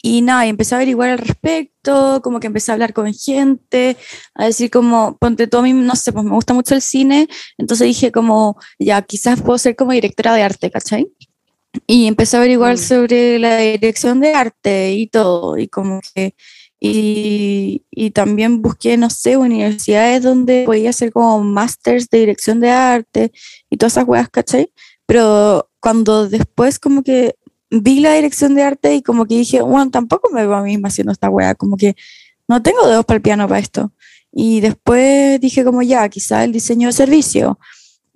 y nada, y empecé a averiguar al respecto, como que empecé a hablar con gente, a decir como, ponte todo a mí, no sé, pues me gusta mucho el cine, entonces dije como, ya, quizás puedo ser como directora de arte, ¿cachai? Y empecé a averiguar Mm. sobre la dirección de arte y todo, y como que, y, y también busqué, no sé, universidades donde podía hacer como másters de dirección de arte y todas esas weas, ¿cachai? Pero cuando después como que vi la dirección de arte y como que dije, bueno, tampoco me veo a mí misma haciendo esta wea, como que no tengo dedos para el piano para esto. Y después dije como ya, quizá el diseño de servicio.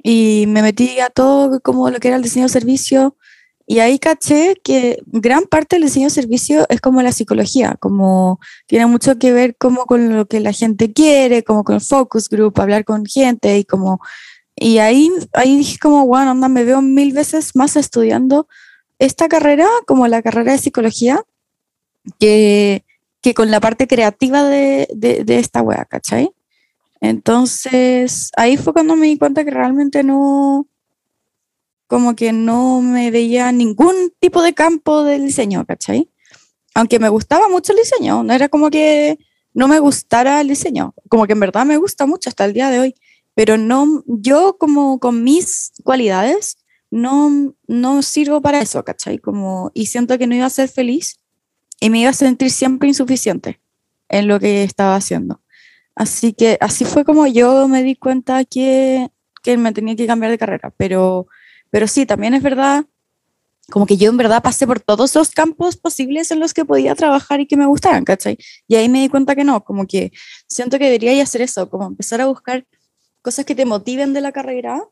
Y me metí a todo como lo que era el diseño de servicio. Y ahí caché que gran parte del diseño de servicio es como la psicología, como tiene mucho que ver como con lo que la gente quiere, como con el focus group, hablar con gente y como... Y ahí, ahí dije como, bueno, anda, me veo mil veces más estudiando esta carrera como la carrera de psicología que, que con la parte creativa de, de, de esta wea, ¿cachai? Entonces, ahí fue cuando me di cuenta que realmente no, como que no me veía ningún tipo de campo del diseño, ¿cachai? Aunque me gustaba mucho el diseño, no era como que no me gustara el diseño, como que en verdad me gusta mucho hasta el día de hoy, pero no, yo como con mis cualidades, no, no sirvo para eso, ¿cachai? Como, y siento que no iba a ser feliz y me iba a sentir siempre insuficiente en lo que estaba haciendo. Así que así fue como yo me di cuenta que, que me tenía que cambiar de carrera, pero, pero sí, también es verdad, como que yo en verdad pasé por todos los campos posibles en los que podía trabajar y que me gustaran, ¿cachai? Y ahí me di cuenta que no, como que siento que debería hacer eso, como empezar a buscar cosas que te motiven de la carrera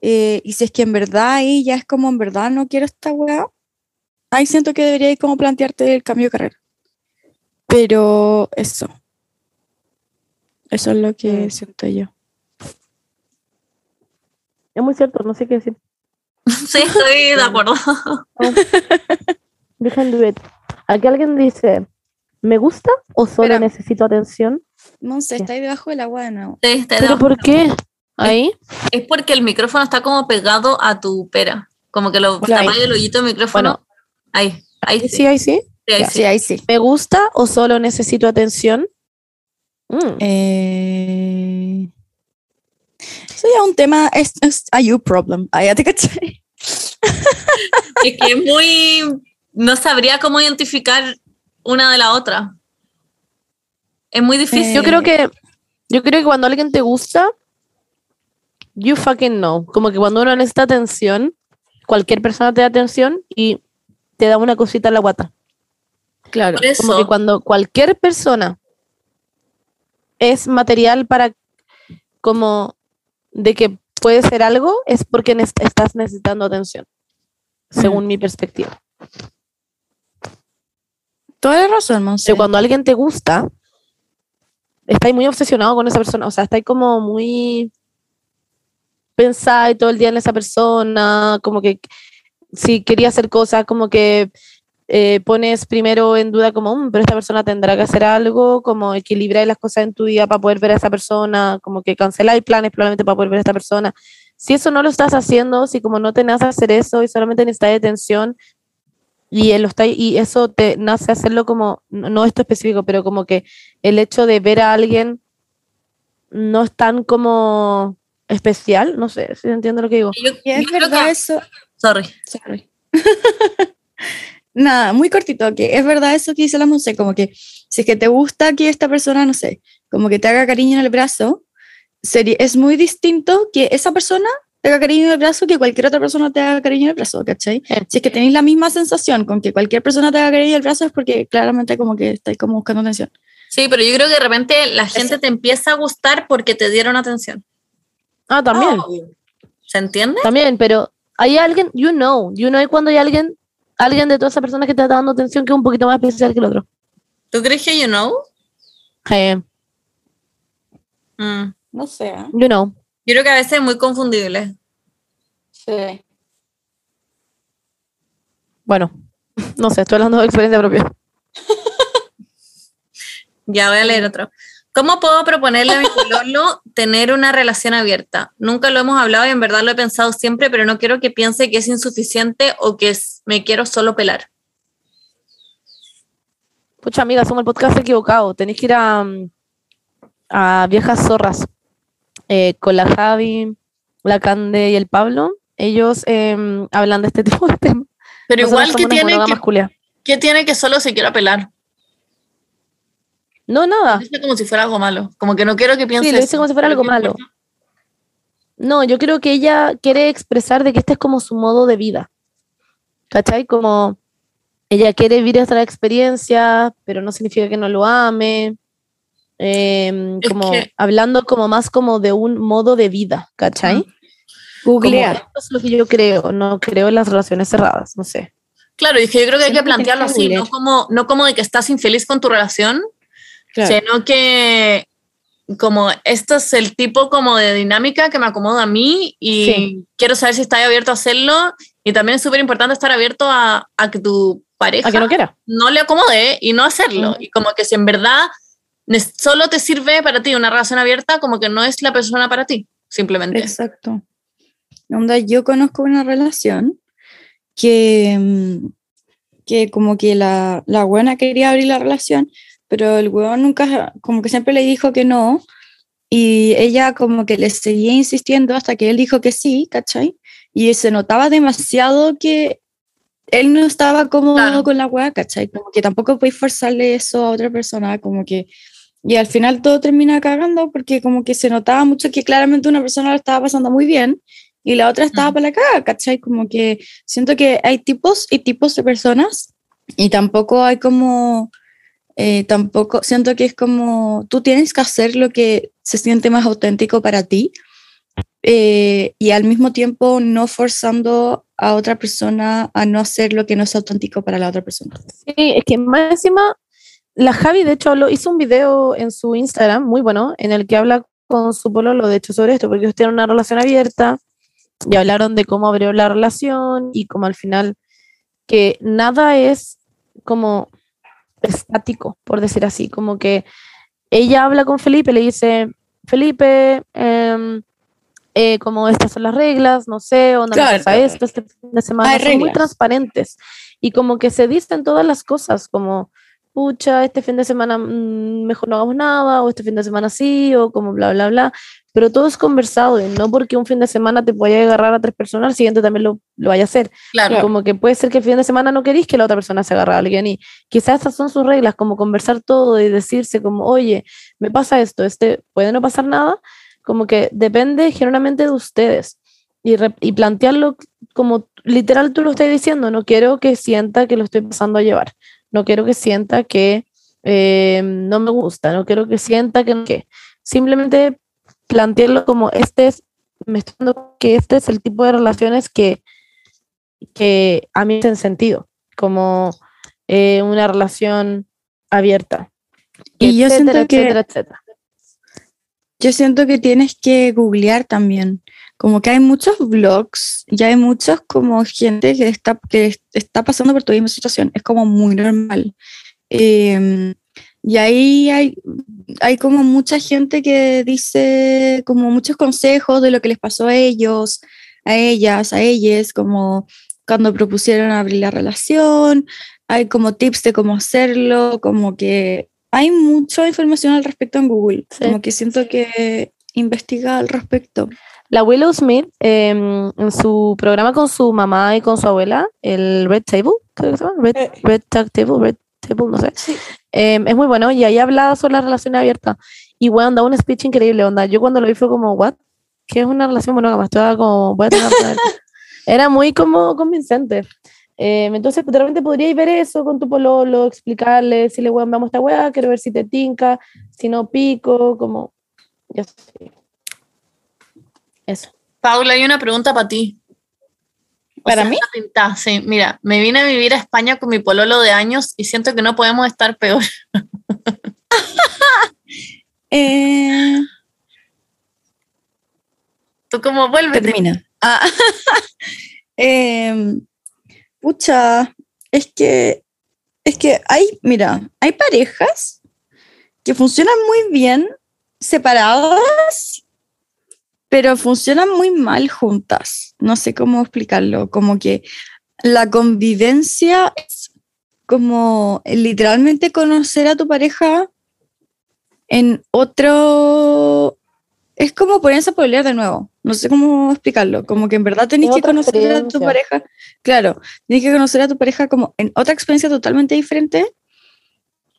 eh, y si es que en verdad ahí ya es como en verdad no quiero esta weá, ahí siento que debería ir como plantearte el cambio de carrera. Pero eso. Eso es lo que Mm. siento yo. Es muy cierto, no sé qué decir. *laughs* sí, estoy de acuerdo. *laughs* Dejen do it. Aquí alguien dice, ¿me gusta o solo Espera. necesito atención? Monse, está ahí debajo del agua de nuevo. Sí, de ¿Pero por qué? Ahí. Es porque el micrófono está como pegado a tu pera. Como que lo Bueno, el hoyito del micrófono. Bueno. ahí, ahí sí. Sí, ahí sí. sí, ahí sí, ahí sí. ¿Me gusta o solo necesito atención? Mm, Eh, eso ya es un tema, es, es a you problem. Ya te caché. *laughs* es que es muy. No sabría cómo identificar una de la otra. Es muy difícil. Yo creo que. Yo creo que cuando alguien te gusta, you fucking know. Como que cuando uno necesita atención, cualquier persona te da atención y te da una cosita en la guata. Claro. Eso, Como que cuando cualquier persona es material para como de que puede ser algo, es porque estás necesitando atención, según mi perspectiva. Toda la razón, Monse. Cuando alguien te gusta, estáis muy obsesionado con esa persona, o sea, estáis como muy pensáis todo el día en esa persona, como que si quería hacer cosas, como que eh, pones primero en duda como, "Mm, pero esta persona tendrá que hacer algo, como equilibrar las cosas en tu día para poder ver a esa persona, como que canceláis planes probablemente para poder ver a esta persona. Si eso no lo estás haciendo, si como no te nace hacer eso y solamente necesitas atención, y, él lo está, y eso te nace hacerlo como, no esto específico, pero como que el hecho de ver a alguien no es tan como especial, no sé si entiendo lo que digo. yo, Y es verdad que- eso. Sorry. Sorry. *laughs* Nada, muy cortito, que es verdad eso que dice la Monse, como que si es que te gusta que esta persona, no sé, como que te haga cariño en el brazo, sería, es muy distinto que esa persona te haga cariño en el brazo que cualquier otra persona te haga cariño en el brazo, ¿cachai? Eh. Si es que tenéis la misma sensación con que cualquier persona te haga cariño en el brazo es porque claramente como que estáis como buscando atención. Sí, pero yo creo que de repente la gente te empieza a gustar porque te dieron atención. Ah, también, ¿Se entiende? también, pero hay alguien, you know, you know cuando hay alguien, alguien de todas esas personas que te está dando atención que es un poquito más especial que el otro. ¿Tú crees que you know? Eh, Mm. No sé. ¿eh? you know. Yo creo que a veces es muy confundible. Sí. Bueno, *laughs* no sé, estoy hablando de experiencia propia. *laughs* Ya voy a leer otro. ¿Cómo puedo proponerle a mi pololo *laughs* tener una relación abierta? Nunca lo hemos hablado y en verdad lo he pensado siempre, pero no quiero que piense que es insuficiente o que es- me quiero solo pelar. Pucha, amiga, somos el podcast equivocado. Tenéis que ir a, a Viejas Zorras eh, con la Javi, la Cande y el Pablo. Ellos em, hablan de este *laughs* tipo de temas. Pero igual que tiene que tiene que solo se quiera pelar. No, nada. Dice como si fuera algo malo. Como que no quiero que piense Sí, lo dice eso. como si fuera algo ¿qué malo. importa? No, yo creo que ella quiere expresar de que este es como su modo de vida. ¿Cachai? Como ella quiere vivir esta experiencia, pero no significa que no lo ame. Es como que- hablando como más como de un modo de vida, ¿cachai? Como, Googlear. esto es lo que yo creo, no creo en las relaciones cerradas, no sé. Claro, y es que yo creo que hay que plantearlo así, no como, no como de que estás infeliz con tu relación, Claro. sino que como esto es el tipo como de dinámica que me acomoda a mí y Sí. quiero saber si estás abierto a hacerlo y también es súper importante estar abierto a, a que tu pareja A que no quiera. no le acomode y no hacerlo. Y como que si en verdad solo te sirve para ti una relación abierta, como que no es la persona para ti, simplemente. Exacto. Onda, yo conozco una relación que, mm, que como que la, la buena quería abrir la relación, pero el huevón nunca, como que siempre le dijo que no, y ella como que le seguía insistiendo hasta que él dijo que sí, ¿cachai? Y se notaba demasiado que él no estaba cómodo Claro. con la weá, ¿cachai? Como que tampoco podéis forzarle eso a otra persona, como que... Y al final todo termina cagando porque como que se notaba mucho que claramente una persona lo estaba pasando muy bien y la otra estaba Mm. para la caga, ¿cachai? Como que siento que hay tipos y tipos de personas y tampoco hay como, eh, tampoco, siento que es como, tú tienes que hacer lo que se siente más auténtico para ti eh, y al mismo tiempo no forzando a otra persona a no hacer lo que no es auténtico para la otra persona. Sí, es que más encima, la Javi, de hecho, hizo un video en su Instagram, muy bueno, en el que habla con su pololo, de hecho, sobre esto, porque ellos tienen una relación abierta y hablaron de cómo abrió la relación y como al final que nada es como estático, por decir así, como que ella habla con Felipe, le dice, Felipe, em, eh, como estas son las reglas, no sé, me Claro. pasa esto este fin de semana, Hay son muy transparentes y como que se dicen todas las cosas, como, pucha, este fin de semana mm, mejor no hagamos nada, o este fin de semana sí, o como bla, bla, bla. Pero todo es conversado, y no porque un fin de semana te vaya a agarrar a tres personas, el siguiente también lo, lo vaya a hacer. Claro. Como que puede ser que el fin de semana no queréis que la otra persona se agarre a alguien, y quizás esas son sus reglas, como conversar todo y decirse como, oye, me pasa esto, este puede no pasar nada, como que depende generalmente de ustedes. Y, re- y plantearlo como literal tú lo estás diciendo, no quiero que sienta que lo estoy pasando a llevar, no quiero que sienta que eh, no me gusta, no quiero que sienta que, que simplemente plantearlo como este es, me estoy dando que este es el tipo de relaciones que, que a mí me hacen sentido, como eh, una relación abierta. Y yo siento que- etcétera, etcétera. Yo siento que tienes que googlear también. Como que hay muchos blogs y hay muchos como gente que está, que está pasando por tu misma situación. Es como muy normal. Eh, y ahí hay, hay como mucha gente que dice como muchos consejos de lo que les pasó a ellos, a ellas, a ellas, como cuando propusieron abrir la relación. Hay como tips de cómo hacerlo, como que hay mucha información al respecto en Google. Sí. Como que siento que investiga al respecto. La Willow Smith, eh, en su programa con su mamá y con su abuela, el Red Table, creo que se llama, Red, Eh. Red Tag Table, Red Table, no sé. Eh, es muy bueno y ahí hablaba sobre las relaciones abiertas. Y bueno, da un speech increíble, onda. Yo cuando lo vi fue como, ¿what? ¿Qué es una relación monógama? Estaba como, voy a tener que ver. *laughs* Era muy como convincente. Eh, entonces, de repente podríais ver eso con tu pololo, explicarle, decirle, weón, vamos a esta weá, quiero ver si te tinca, si no pico, como, ya sé. Eso. Paula, hay una pregunta para ti. O ¿Para sea, mí? pintada, sí. Mira, me vine a vivir a España con mi pololo de años y siento que no podemos estar peor. *laughs* Eh, Tú como vuelves. termina. Ah, *laughs* em, pucha, es que, es que hay, mira, hay parejas que funcionan muy bien separadas, pero funcionan muy mal juntas. No sé cómo explicarlo, como que la convivencia es como literalmente conocer a tu pareja en otro... Es como ponerse a pelear de nuevo. No sé cómo explicarlo. Como que en verdad tenés que conocer a tu pareja. Claro, tenés que conocer a tu pareja como en otra experiencia totalmente diferente.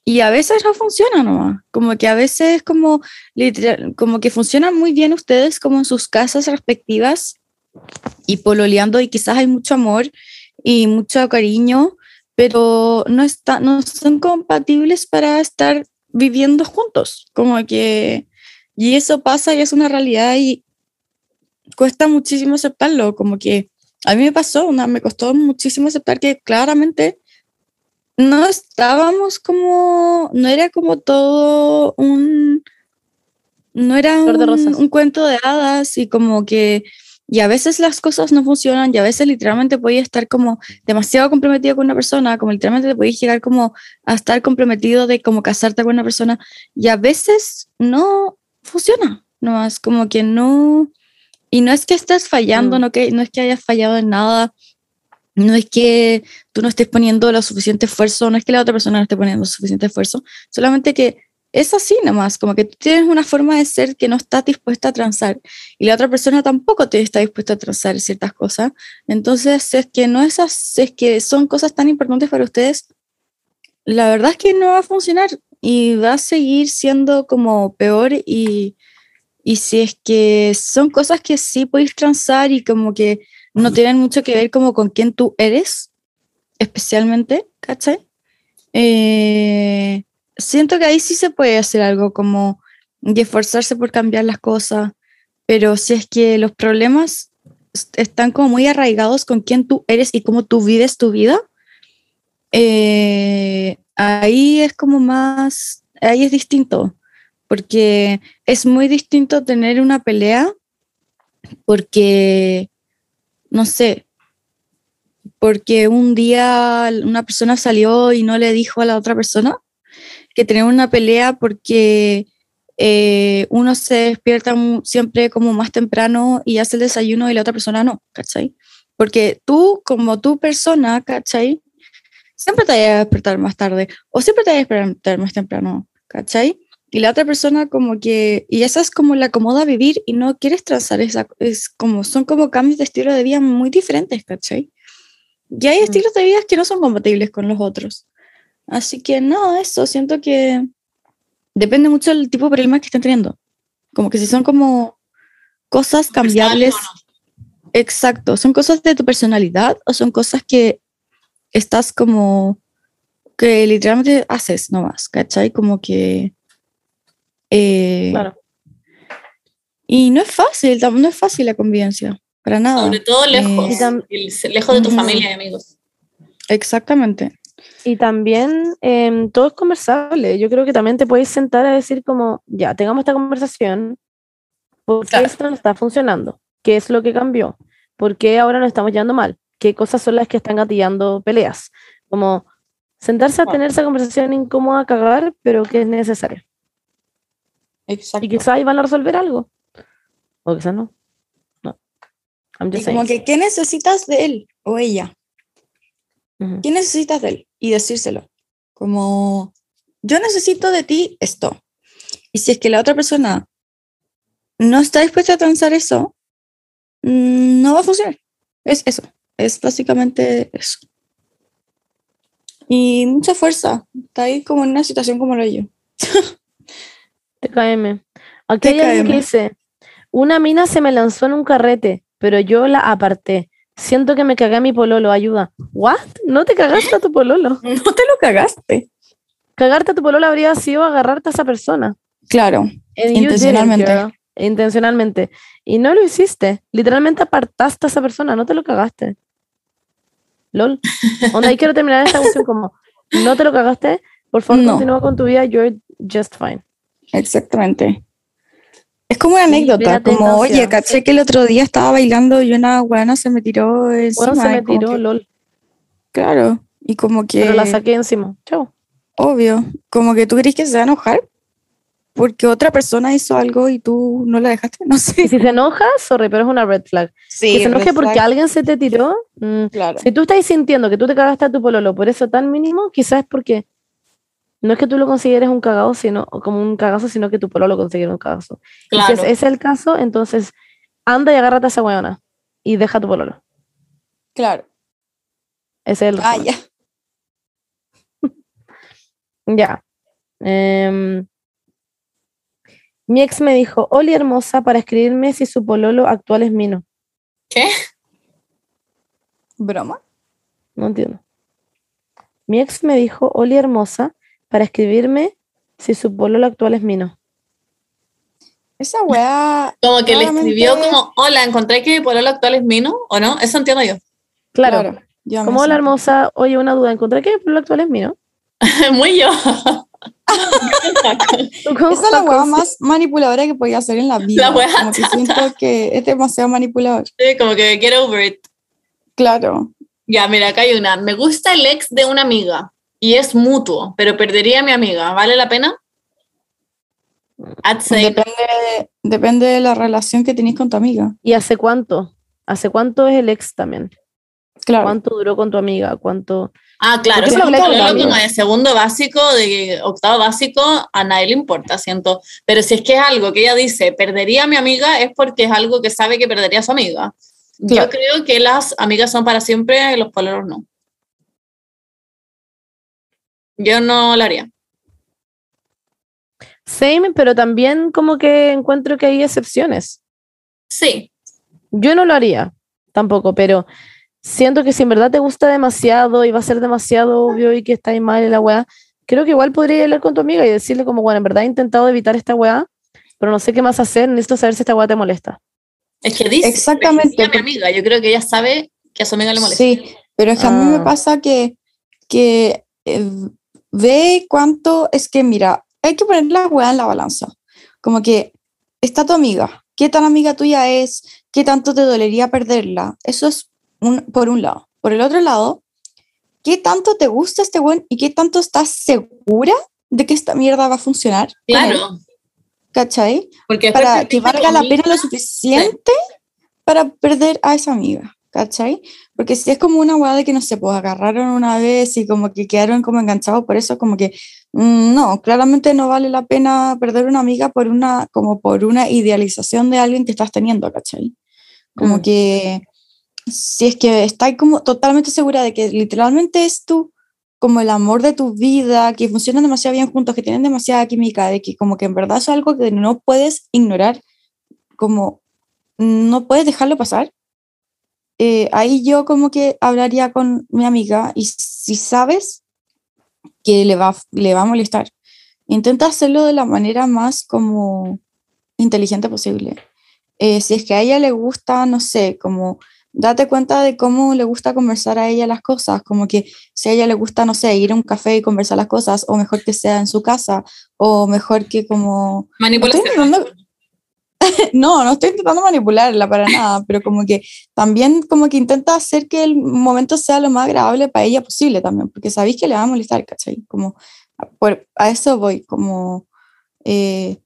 Y a veces no funciona nomás. Como que a veces como, literal, como que funcionan muy bien ustedes como en sus casas respectivas y pololeando y quizás hay mucho amor y mucho cariño, pero no, está, no son compatibles para estar viviendo juntos. Como que, y eso pasa y es una realidad y cuesta muchísimo aceptarlo. Como que a mí me pasó, una, me costó muchísimo aceptar que claramente no estábamos como, no era como todo un, no era un, cuento de hadas y como que, y a veces las cosas no funcionan y a veces literalmente podías estar como demasiado comprometido con una persona, como literalmente te podías llegar como a estar comprometido de como casarte con una persona y a veces no funciona, nomás como que no, y no es que estés fallando, Mm. no, que, no es que hayas fallado en nada, no es que tú no estés poniendo lo suficiente esfuerzo, no es que la otra persona no esté poniendo suficiente esfuerzo, solamente que es así nomás, como que tú tienes una forma de ser que no estás dispuesta a transar y la otra persona tampoco te está dispuesta a transar ciertas cosas. Entonces, es que no es así, es que son cosas tan importantes para ustedes, la verdad es que no va a funcionar y va a seguir siendo como peor y, y si es que son cosas que sí podéis transar y como que no tienen mucho que ver como con quién tú eres, especialmente, ¿cachai? Eh, siento que ahí sí se puede hacer algo como esforzarse por cambiar las cosas, pero si es que los problemas est- están como muy arraigados con quién tú eres y cómo tú vives tu vida, eh, ahí es como más, ahí es distinto, porque es muy distinto tener una pelea porque, no sé, porque un día una persona salió y no le dijo a la otra persona que tener una pelea porque eh, uno se despierta siempre como más temprano y hace el desayuno y la otra persona no, ¿cachai? Porque tú, como tu persona, ¿cachai? siempre te vayas a despertar más tarde o siempre te vayas a despertar más temprano, ¿cachai? Y la otra persona como que, y esa es como la acomoda a vivir y no quieres trazar esa, es como, son como cambios de estilo de vida muy diferentes, ¿cachai? Y hay Mm. estilos de vida que no son compatibles con los otros. Así que no, eso, siento que depende mucho del tipo de problemas que estén teniendo. Como que si son como cosas cambiables, exacto, son cosas de tu personalidad o son cosas que estás como, que literalmente haces nomás, ¿cachai? Como que... eh, Claro. Y no es fácil, no es fácil la convivencia, para nada. Sobre todo lejos, Eh, el- lejos de tu familia y amigos. Exactamente. Y también em, todo es conversable. Yo creo que también te puedes sentar a decir como, ya, tengamos esta conversación, ¿por qué Claro. esto no está funcionando? ¿Qué es lo que cambió? ¿Por qué ahora nos estamos llevando mal? ¿Qué cosas son las que están gatillando peleas? Como sentarse a tener esa conversación incómoda a cagar, pero que es necesaria. Exacto. Y quizás ahí van a resolver algo. O quizás no. No. I'm Y just como saying. que, ¿qué necesitas de él o ella? ¿Qué necesitas de él? Y decírselo. Como, yo necesito de ti esto. Y si es que la otra persona no está dispuesta a transar eso, mm, no va a funcionar. Es eso. Es básicamente eso. Y mucha fuerza. Está ahí como en una situación como lo yo. *laughs* TKM. Aquí hay alguien que dice, una mina se me lanzó en un carrete, pero yo la aparté. Siento que me cagué a mi pololo, ayuda. ¿What? No te cagaste a tu pololo. *laughs* No te lo cagaste. Cagarte a tu pololo habría sido agarrarte a esa persona. Claro. And Intencionalmente. Intencionalmente. Y no lo hiciste. Literalmente apartaste a esa persona, no te lo cagaste. LOL. *laughs* Onda, ahí quiero terminar esta cuestión como, no te lo cagaste, por favor No. continúa con tu vida, you're just fine. Exactamente. Es como una anécdota, como, oye, caché que el otro día estaba bailando y una buena se me tiró encima. Bueno, se me y tiró, que- LOL. claro, y como que, Pero la saqué encima. Chao. obvio, como que tú crees que se va a enojar porque otra persona hizo algo y tú no la dejaste, *laughs* no Y sé. si se enoja, sorry, pero es una red flag. Sí, que se enoje porque alguien se te tiró. mm, Claro. si tú estás sintiendo que tú te cagaste a tu pololo por eso tan mínimo, quizás es porque no es que tú lo consideres un cagado, sino como un cagazo, sino que tu pololo considera un cagazo. Y Claro. si ese es el caso, entonces anda y agárrate a esa weona y deja a tu pololo. Claro. Ese es el Ah, ya. *laughs* Ya. Em, mi ex me dijo, Oli hermosa, para escribirme si su pololo actual es mino. ¿Qué? ¿Broma? No entiendo. Mi ex me dijo, Oli hermosa, para escribirme si su pololo actual es mino. Esa weá. Como que le escribió como, hola, encontré que mi pololo actual es Mino, ¿o no? Eso entiendo yo. Claro. Como hola siento. hermosa, oye, una duda, encontré que mi pololo actual es mino. *laughs* Muy yo. *laughs* ¿Tú cómo Esa es la weá más manipuladora que podía hacer en la vida. La weá como que siento que es demasiado manipulador. Sí, como que get over it. Claro. Ya, mira, acá hay una. Me gusta el ex de una amiga y es mutuo, pero perdería a mi amiga. ¿Vale la pena? Depende, depende de la relación que tenéis con tu amiga. ¿Y hace cuánto? ¿Hace cuánto es el ex también? Claro. ¿Cuánto duró con tu amiga? ¿Cuánto? Ah, claro, eso es lo de segundo básico, de octavo básico, a nadie le importa, siento. Pero si es que es algo que ella dice, perdería a mi amiga, es porque es algo que sabe que perdería a su amiga. Claro. Yo creo que las amigas son para siempre, los pololos no. Yo no lo haría. Same, pero también como que encuentro que hay excepciones. Sí, Yo no lo haría tampoco, pero siento que si en verdad te gusta demasiado y va a ser demasiado obvio y que estáis mal en la weá, creo que igual podría hablar con tu amiga y decirle como, bueno, en verdad he intentado evitar esta weá, pero no sé qué más hacer, necesito saber si esta weá te molesta. es que dice, Exactamente, mi amiga, yo creo que ella sabe que a su amiga le molesta. Sí, pero es que a mí me Ah. pasa que, que eh, ve cuánto, es que mira, hay que poner la weá en la balanza. Como que está tu amiga, qué tan amiga tuya es, qué tanto te dolería perderla. Eso es un, por un lado. Por el otro lado, qué tanto te gusta este buen y qué tanto estás segura de que esta mierda va a funcionar. él, Claro, ¿Cachai? porque Para que valga la pena lo suficiente para perder a esa amiga. ¿Cachai? Porque si es como una weá de que no se pues agarraron una vez y como que quedaron como enganchados por eso, como que mm, no, claramente no vale la pena perder una amiga por una, como por una idealización de alguien que estás teniendo, ¿cachai? Como Mm. que si es que estás como totalmente segura de que literalmente es tú como el amor de tu vida, que funcionan demasiado bien juntos, que tienen demasiada química, de que como que en verdad es algo que no puedes ignorar, como no puedes dejarlo pasar. Eh, ahí yo como que hablaría con mi amiga y si sabes que le va, le va a molestar, intenta hacerlo de la manera más como inteligente posible. Eh, si es que a ella le gusta, no sé, como date cuenta de cómo le gusta conversar a ella las cosas, como que si a ella le gusta, no sé, ir a un café y conversar las cosas, o mejor que sea en su casa, o mejor que como... Manipulación. Estoy *laughs* No, no estoy intentando manipularla para nada, pero como que también como que intenta hacer que el momento sea lo más agradable para ella posible también, porque sabéis que le va a molestar, ¿cachai? Como a, por- a eso voy, como... eh,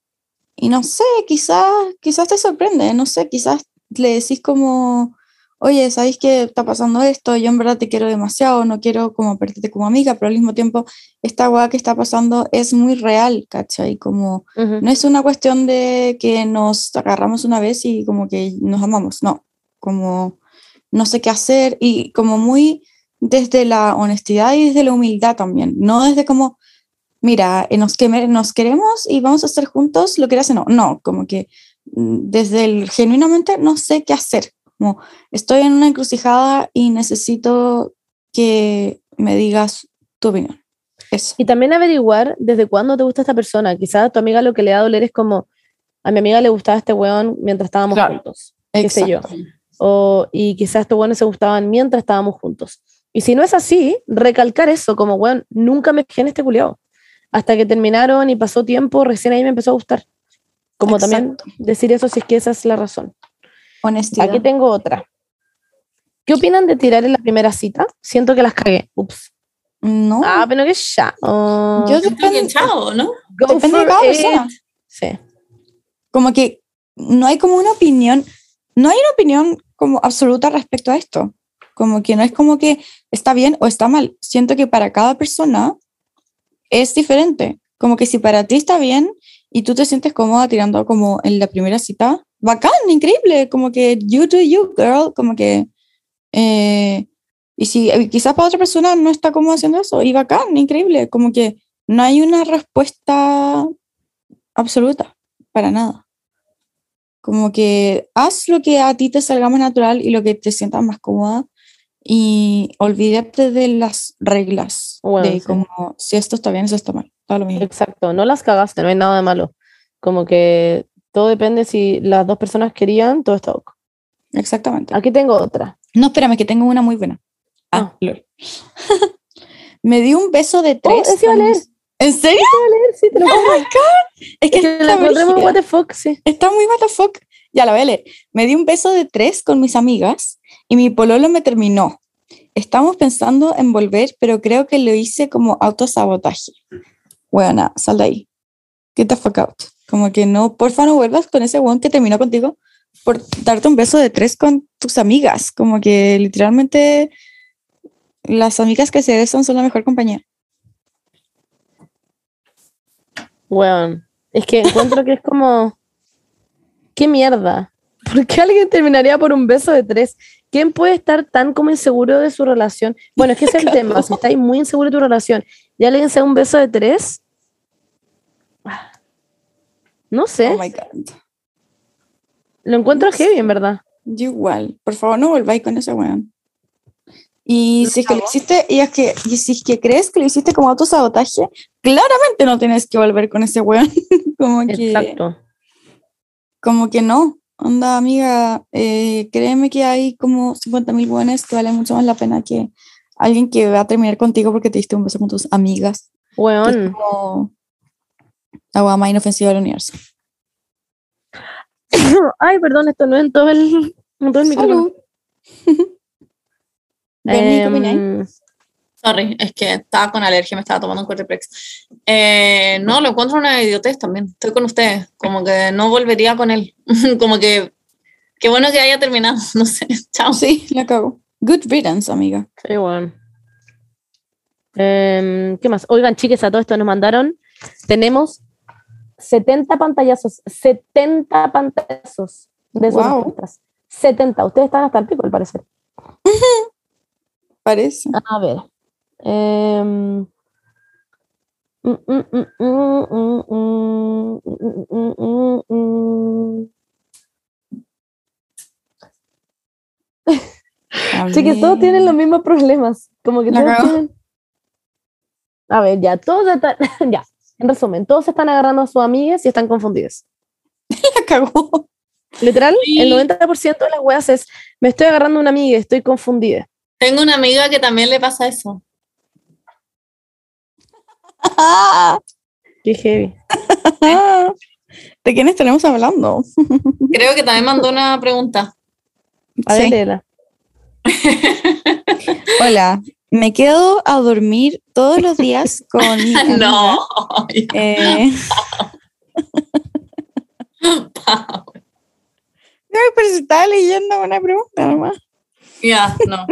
y no sé, quizás, quizás te sorprende, no sé, quizás le decís como, oye, ¿sabéis que está pasando esto? Yo en verdad te quiero demasiado, no quiero como perderte como amiga, pero al mismo tiempo esta weá que está pasando es muy real, ¿cachai? Como Ujú. no es una cuestión de que nos agarramos una vez y como que nos amamos, no, como no sé qué hacer y como muy desde la honestidad y desde la humildad también, no desde como, mira, eh, nos, queme- nos queremos y vamos a estar juntos, lo quieras o no, no, como que mm, desde el genuinamente no sé qué hacer, como estoy en una encrucijada y necesito que me digas tu opinión. Eso. Y también averiguar desde cuándo te gusta esta persona. Quizás a tu amiga lo que le da doler es como, a mi amiga le gustaba este weón mientras estábamos Claro, juntos. qué sé yo. Exacto. O, y quizás estos weones se gustaban mientras estábamos juntos. Y si no es así, recalcar eso, como, weón, nunca me fijé en este culiao. Hasta que terminaron y pasó tiempo, recién ahí me empezó a gustar. Como también decir eso si es que esa es la razón. Honestidad. Aquí tengo otra. ¿Qué opinan de tirar en la primera cita? Siento que las cagué. Ups. No, Ah, pero que ya. Oh, yo que depende, chao, ¿no? go depende de cada it. persona. Sí. Como que no hay como una opinión, no hay una opinión como absoluta respecto a esto. Como que no es como que está bien o está mal. Siento que para cada persona es diferente. Como que si para ti está bien y tú te sientes cómoda tirando como en la primera cita, bacán, increíble. Como que you do you, girl. Como que... eh, y si quizás para otra persona no está cómoda haciendo eso, y bacán, increíble. Como que no hay una respuesta absoluta, para nada. Como que haz lo que a ti te salga más natural y lo que te sientas más cómoda y olvídate de las reglas Bueno, de sí. como si esto está bien, eso está mal. Todo lo mismo. Exacto, no las cagaste, no hay nada de malo. Como que todo depende si las dos personas querían, todo está ok. Exactamente. Aquí tengo otra. No, espérame, que tengo una muy buena. Ah, lol. *laughs* Me di un beso de Oh, tres. ese iba a con leer. ¿En serio? Sí, te lo Oh my God. Es que, Es que la what the fuck, sí. Está muy what the fuck. Ya la voy a leer. Me di un beso de tres con mis amigas y mi pololo me terminó. Estamos pensando en volver, pero creo que lo hice como autosabotaje. Bueno, sal de ahí. Get the fuck out. Como que no, porfa, no vuelvas con ese weón que terminó contigo por darte un beso de tres con tus amigas. Como que literalmente las amigas que se besan son la mejor compañía. Weón, es que encuentro que es como. ¿Qué mierda? ¿Por qué alguien terminaría por un beso de tres? ¿Quién puede estar tan como inseguro de su relación? Bueno, es que ese es el *laughs* tema. Si estáis muy inseguro de tu relación y alguien se da un beso de tres. No sé, Oh my God. lo encuentro no sé. heavy, en verdad. Yo igual, por favor no volváis con ese weón. Y si es que lo hiciste, y es que, y si es que crees que lo hiciste como autosabotaje, claramente no tienes que volver con ese weón. *laughs* como que, Exacto. como que no. Onda, amiga, eh, créeme que hay como 50 mil buenos que vale mucho más la pena que alguien que va a terminar contigo porque te diste un beso con tus amigas. Weón. como la weá más inofensiva del universo. *coughs* Ay, perdón, esto no es en todo el, en todo el micrófono. *laughs* Em, Sorry, es que estaba con alergia, me estaba tomando un Cortiplex. Eh, no, lo encuentro una idiotez también. Estoy con ustedes. Como que no volvería con él. *laughs* como que Qué bueno que haya terminado, *laughs* no sé. Chao. Sí, la cago. Good riddance, amiga. Sí, bueno. Em, ¿Qué más? Oigan, chiques, a todo esto nos mandaron. Tenemos 70 pantallazos, 70 pantallazos de sus wow. 70. Ustedes están hasta el pico, al parecer. Parece. A ver. Sí, que todos tienen los mismos problemas. Como que todos tienen... A ver, ya, todos están. ya en resumen, todos están agarrando a sus amigas y están confundidos. *laughs* La cagó. Literal, Sí. el 90% de las weas es: me estoy agarrando a una amiga y estoy confundida. Tengo una amiga que también le pasa eso. Ah, *laughs* Qué heavy. *laughs* ¿De quién estaremos hablando? Creo que también mandó una pregunta. A ver, Sí. léela. Hola, me quedo a dormir todos los días *laughs* con mi amiga. No. Eh, *laughs* no, pero se estaba leyendo una pregunta nomás. Ya, no.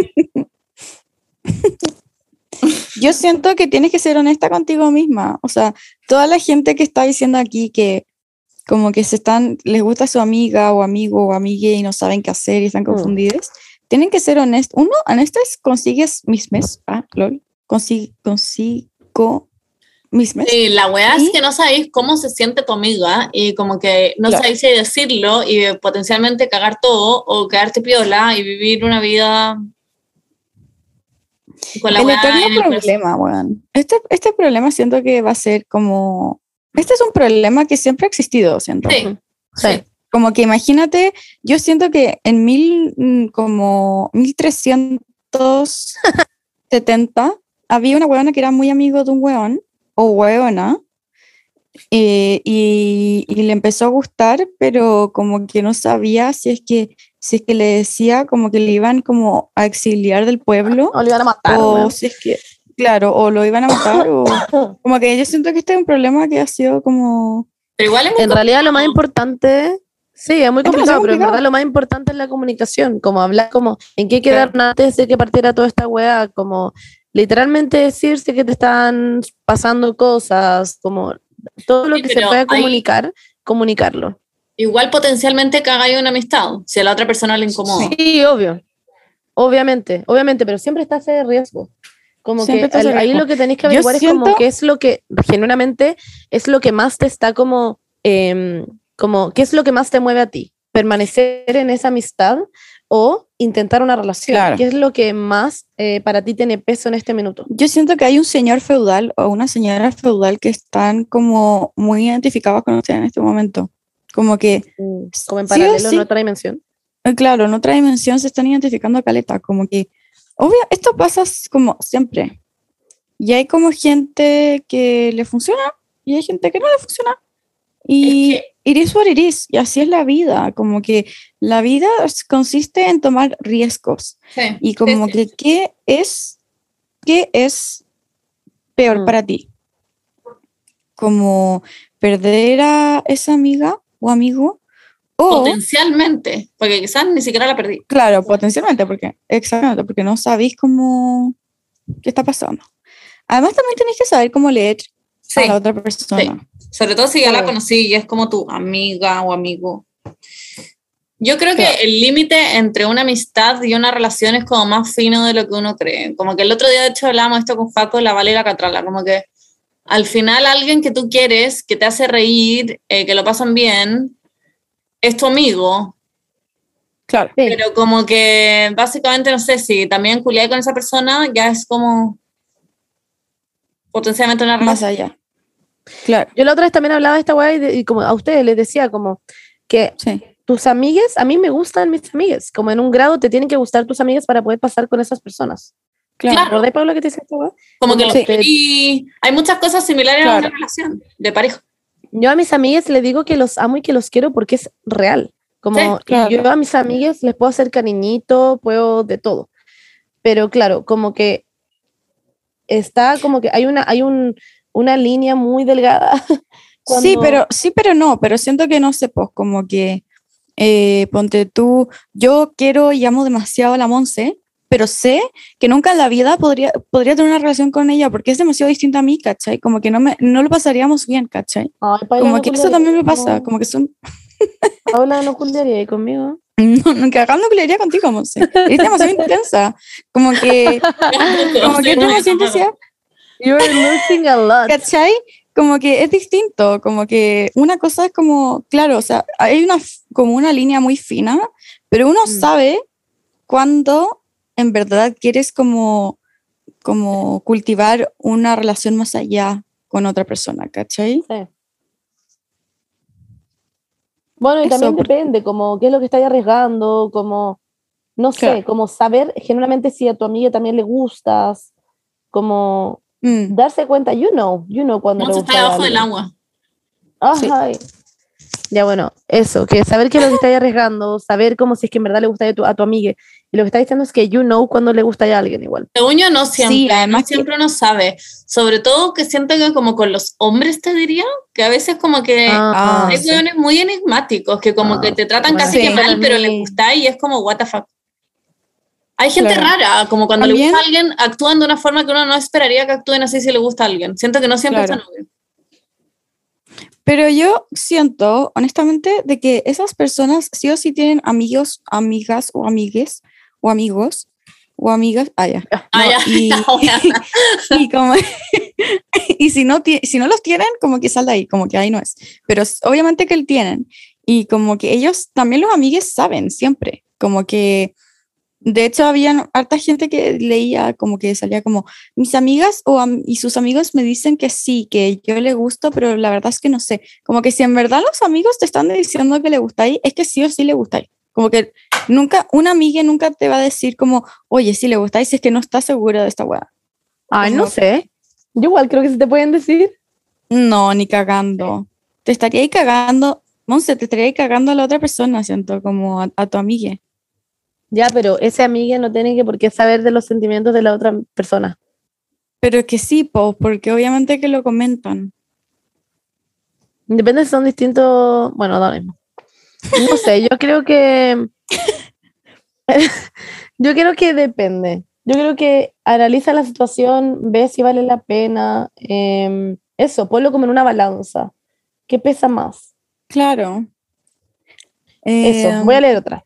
*laughs* Yo siento que tienes que ser honesta contigo misma. O sea, toda la gente que está diciendo aquí que como que se están, les gusta su amiga o amigo o amigue y no saben qué hacer y están confundidos, tienen que ser honestos. Uno, honestas, consigues mismes. Ah, lol. Consi- consigo mismes. Sí, la weá es ¿Y? que no sabéis cómo se siente tu amiga y como que no Claro. sabéis si decirlo y potencialmente cagar todo o quedarte piola y vivir una vida con la el eterno problema, weón. Este, este problema siento que va a ser como... Este es un problema que siempre ha existido, siento. Sí, Sí. Como que imagínate, yo siento que en mil, mm, como 1370 había una huevona que era muy amigo de un hueón o hueona eh, y, y le empezó a gustar, pero como que no sabía si es que si es que le decía como que le iban como a exiliar del pueblo O le iban a matar. o weón. si es que claro, o lo iban a matar o *coughs* como que yo siento que este es un problema que ha sido como pero igual En realidad lo más importante, sí, es muy Es complicado, pero en verdad lo más importante es la comunicación, como hablar como en qué quedaron antes de que partiera toda esta weá, como literalmente decirse que te están pasando cosas, como todo lo Sí, que se pueda hay- comunicar, comunicarlo. Igual potencialmente cagáis una amistad si a la otra persona le incomoda. Sí, obvio, obviamente, obviamente, pero siempre está ese riesgo. Como Siempre que ahí riesgo. lo que tenéis que Yo averiguar es como qué es lo que, genuinamente, es lo que más te está como, em, como, qué es lo que más te mueve a ti. Permanecer en esa amistad o intentar una relación. Claro. ¿Qué es lo que más eh, para ti tiene peso en este minuto? Yo siento que hay un señor feudal o una señora feudal que están como muy identificados con usted en este momento. Como que, Como en Sí paralelo sí. en otra dimensión. eh, claro, en otra dimensión se están identificando a caleta. Como que, obvio, esto pasa como siempre. Y hay como gente que le funciona y hay gente que no le funciona. Y Es it is what it is. Y así es la vida. Como que la vida consiste en tomar riesgos. Sí, Y como sí, sí. que, ¿qué es, qué es peor Mm. para ti? Como perder a esa amiga o amigo o, Potencialmente, porque quizás ni siquiera la perdí. claro, potencialmente, porque, exactamente, porque no sabéis cómo, qué está pasando. Además también tenéis que saber cómo leer Sí, a la otra persona. sobre todo si ya la Sí. conocí y es como tu amiga o amigo. Yo creo que el límite entre una amistad y una relación es como más fino de lo que uno cree. Como que el otro día, de hecho, hablábamos esto con Faco, la Vale y la Catrala, como que al final alguien que tú quieres, que te hace reír, eh, que lo pasan bien, es tu amigo, Claro. Sí. pero como que básicamente, no sé, si también culiáis con esa persona, ya es como potencialmente una Más relación. allá. Claro, Yo la otra vez también hablaba de esta weá y, de- y como a ustedes les decía como que sí. tus amigues, a mí me gustan mis amigues, como en un grado te tienen que gustar tus amigas para poder pasar con esas personas. Claro. Claro. ¿Recordáis, Pablo, que te dice esta weá? Como que Como los querí- hay muchas cosas similares a Claro. una relación de pareja. Yo a mis amigas les digo que los amo y que los quiero porque es real. Como Sí, claro. yo a mis amigas les puedo hacer cariñito, puedo de todo. Pero claro, como que está como que hay una, hay un, una línea muy delgada. *laughs* Sí, cuando- pero, sí, pero no, pero siento que no sé, pues como que eh, ponte tú, yo quiero y amo demasiado a la Monse, pero sé que nunca en la vida podría, podría tener una relación con ella porque es demasiado distinta a mí, ¿cachai? Como que no, me, no lo pasaríamos bien, ¿cachai? Ay, Paula, Como no que eso culiaría también me pasa, conmigo. como que son... *laughs* Paula no culiaría ahí conmigo. No, no, que le diría contigo, Monse. Es demasiado intensa. Como que, *laughs* como que es demasiado intensa. You're losing a lot. ¿Cachai? Como que es distinto, como que una cosa es como, claro, o sea, hay una, como una línea muy fina, pero uno Mm. sabe cuándo en verdad quieres como, como cultivar una relación más allá con otra persona, ¿cachai? Sí. Bueno, y Eso, también depende, como qué es lo que estáis arriesgando, como, no sé, Claro. como saber genuinamente si a tu amiga también le gustas, como Mm, darse cuenta, you know, you know cuando le gusta está debajo del agua. Ajá. Ya bueno, eso, que saber que lo que estáis arriesgando, saber como si es que en verdad le gusta a tu, a tu amiga. Y lo que está diciendo es que you know cuando le gusta a alguien igual. Según yo, no siempre. Sí, además no siempre uno sabe. Sobre todo que siento que como con los hombres te diría, que a veces como que Ah, hay sí. hueones muy enigmáticos que como Ah, que te tratan bueno. casi Sí. que mal, pero mí- gusta y es como what the fuck. Hay gente Claro. rara, como cuando le También- gusta a alguien, actúan de una forma que uno no esperaría que actúen así si le gusta a alguien. Siento que no siempre Claro. obvios. Pero yo siento, honestamente, de que esas personas sí o sí tienen amigos, amigas o amigues o amigos o amigas. Ah, ya. Ah, No, ya, *laughs* *laughs* y, como *laughs* y si no si no los tienen como que sal de ahí como que ahí no es pero obviamente que lo tienen y como que ellos también los amigues saben siempre como que de hecho habían harta gente que leía como que salía como mis amigas o y sus amigos me dicen que sí que yo le gusto pero la verdad es que no sé como que si en verdad los amigos te están diciendo que le gustáis es que sí o sí le gustáis como que nunca una amiga nunca te va a decir como oye sí le gustáis si es que no está segura de esta weá Ay, no sé. Yo igual creo que se te pueden decir. No, ni cagando. Te estaría ahí cagando, Monse, te estaría ahí cagando a la otra persona, siento, como a, a tu amiga. Ya, pero ese amiga no tiene que por qué saber de los sentimientos de la otra persona. Pero es que sí, po, porque obviamente que lo comentan. Depende si son distintos. Bueno, da mismo. No sé, yo creo que. *laughs* yo creo que depende. Yo creo que analiza la situación, ve si vale la pena. em, eso, ponlo como en una balanza. ¿Qué pesa más? Claro. Eso, Eh, voy a leer otra.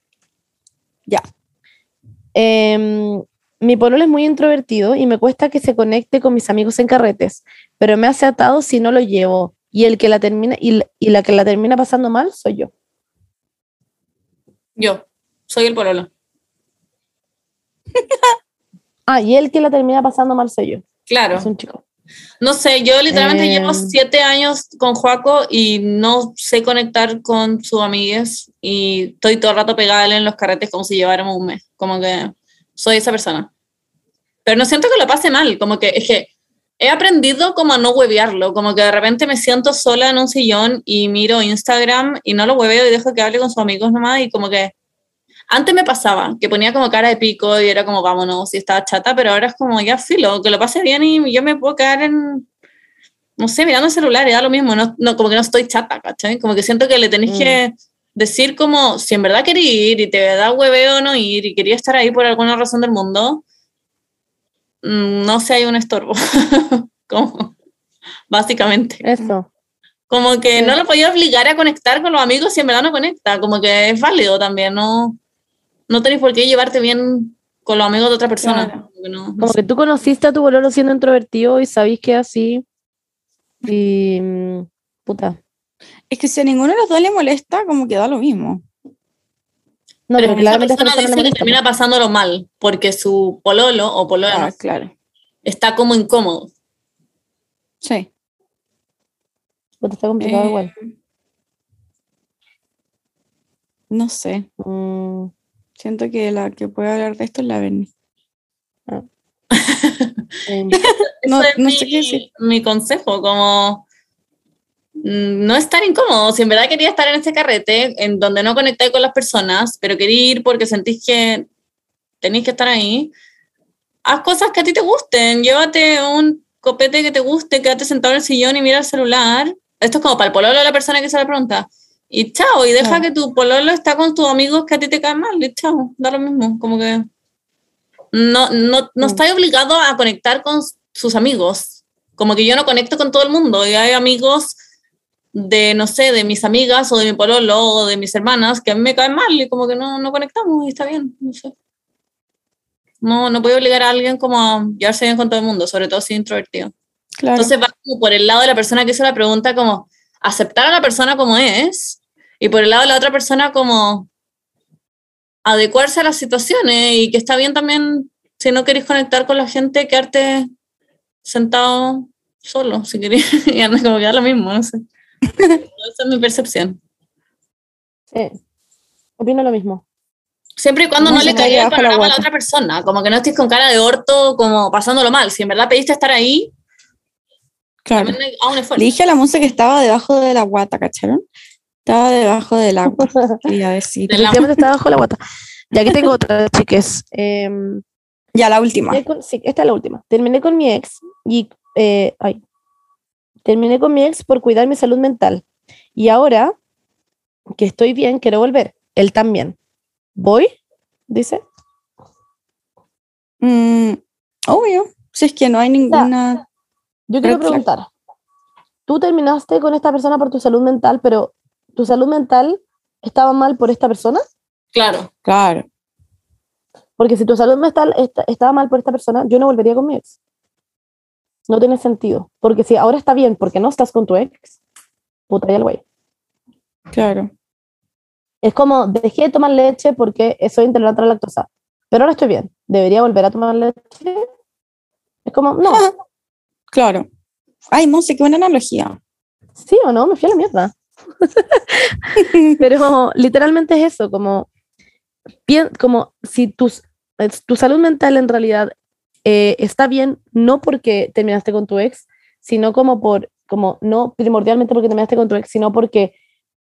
Ya. Em, mi pololo es muy introvertido y me cuesta que se conecte con mis amigos en carretes, pero me hace atado si no lo llevo. Y el que la termina, y, la- y la que la termina pasando mal soy yo. Yo, soy el pololo. Ah, y el que la termina pasando mal soy yo. Claro. Es un chico. No sé, yo literalmente llevo Em. siete años con Joaco y no sé conectar con sus amigues y estoy todo el rato pegada en los carretes como si lleváramos un mes. Como que soy esa persona. Pero no siento que lo pase mal, como que es que he aprendido como a no huevearlo, como que de repente me siento sola en un sillón y miro Instagram y no lo hueveo y dejo que hable con sus amigos nomás y como que antes me pasaba, que ponía como cara de pico y era como, vámonos, y estaba chata, pero ahora es como, ya filo, que lo pase bien y yo me puedo quedar en, no sé, mirando el celular y da lo mismo, no, no, como que no estoy chata, ¿cachai? Como que siento que le tenéis Mm. que decir como, si en verdad quería ir y te da hueveo no ir y quería estar ahí por alguna razón del mundo, mm, no sé, hay un estorbo, *laughs* como, básicamente. Eso. Como que Sí. no lo podía obligar a conectar con los amigos si en verdad no conecta. Como que es válido también, no, no tenés por qué llevarte bien con los amigos de otra persona. Claro. Como que no- no Como sé. que tú conociste a tu bololo siendo introvertido y sabís que así. Y. mm, Puta. Es que si a ninguno de los dos le molesta, como que da lo mismo. No, Pero pero esa claramente a esta persona persona dice que termina pasándolo mal porque su pololo o polola Ah, claro. está como incómodo. Sí. Puta, está complicado Eh, igual. No sé. Mm, Siento que la que puede hablar de esto es la Berni. *laughs* em, No- Ese es no mi, sé qué decir. mi consejo, como mm, no estar incómodo. Si en verdad quería estar en ese carrete, en donde no conectáis con las personas, pero quería ir porque sentís que tenéis que estar ahí, haz cosas que a ti te gusten. Llévate un copete que te guste, quédate sentado en el sillón y mira el celular. Esto es como para el pololo de la persona que se le pregunta. Y chao, y deja Claro. que tu pololo está con tus amigos que a ti te caen mal, y chao, da lo mismo, como que no, no, no Mm. estás obligado a conectar con sus amigos, como que yo no conecto con todo el mundo, y hay amigos de, no sé, de mis amigas o de mi pololo o de mis hermanas que a mí me caen mal y como que no, no conectamos y está bien, no sé. No, no puedo obligar a alguien como a llevarse bien con todo el mundo, sobre todo si es introvertido. Claro. Entonces va como por el lado de la persona que hizo la pregunta, como aceptar a la persona como es, y por el lado de la otra persona, como adecuarse a las situaciones y que está bien también, si no queréis conectar con la gente, quedarte sentado solo, si queréis, *laughs* y anda como que lo mismo, no sé. *laughs* Esa es mi percepción. Sí. Opino lo mismo. Siempre y cuando no, No le caiga el panorama a la otra persona, como que no estés con cara de orto, como pasándolo mal. Si en verdad pediste estar ahí, claro. Le dije a la música que estaba debajo de la guata, ¿cacharon? Estaba debajo del agua, *laughs* quería decir. De la- Efectivamente está bajo la guata. Y aquí tengo *laughs* otra, chiques. Em, Ya, la última. con- sí, esta es la última. Terminé con mi ex y. eh, ay. Terminé con mi ex por cuidar mi salud mental. Y ahora que estoy bien, quiero volver. Él también. ¿Voy? Dice. Mm, obvio. Si es que no hay ninguna. Yo quiero preguntar. Tú terminaste con esta persona por tu salud mental, pero ¿tu salud mental estaba mal por esta persona? Claro. Claro. Porque si tu salud mental esta- estaba mal por esta persona, yo no volvería con mi ex. No tiene sentido. Porque si ahora está bien porque no estás con tu ex, puta ya el güey. Claro. Es como, dejé de tomar leche porque soy intolerante a la lactosa. Pero ahora estoy bien. ¿Debería volver a tomar leche? Es como, no. *laughs* Claro. Ay, Monse, qué buena analogía. ¿Sí o no? Me fui a la mierda. *laughs* Pero literalmente es eso, como, como si tus, tu salud mental en realidad eh, está bien, no porque terminaste con tu ex, sino como por, como no primordialmente porque terminaste con tu ex, sino porque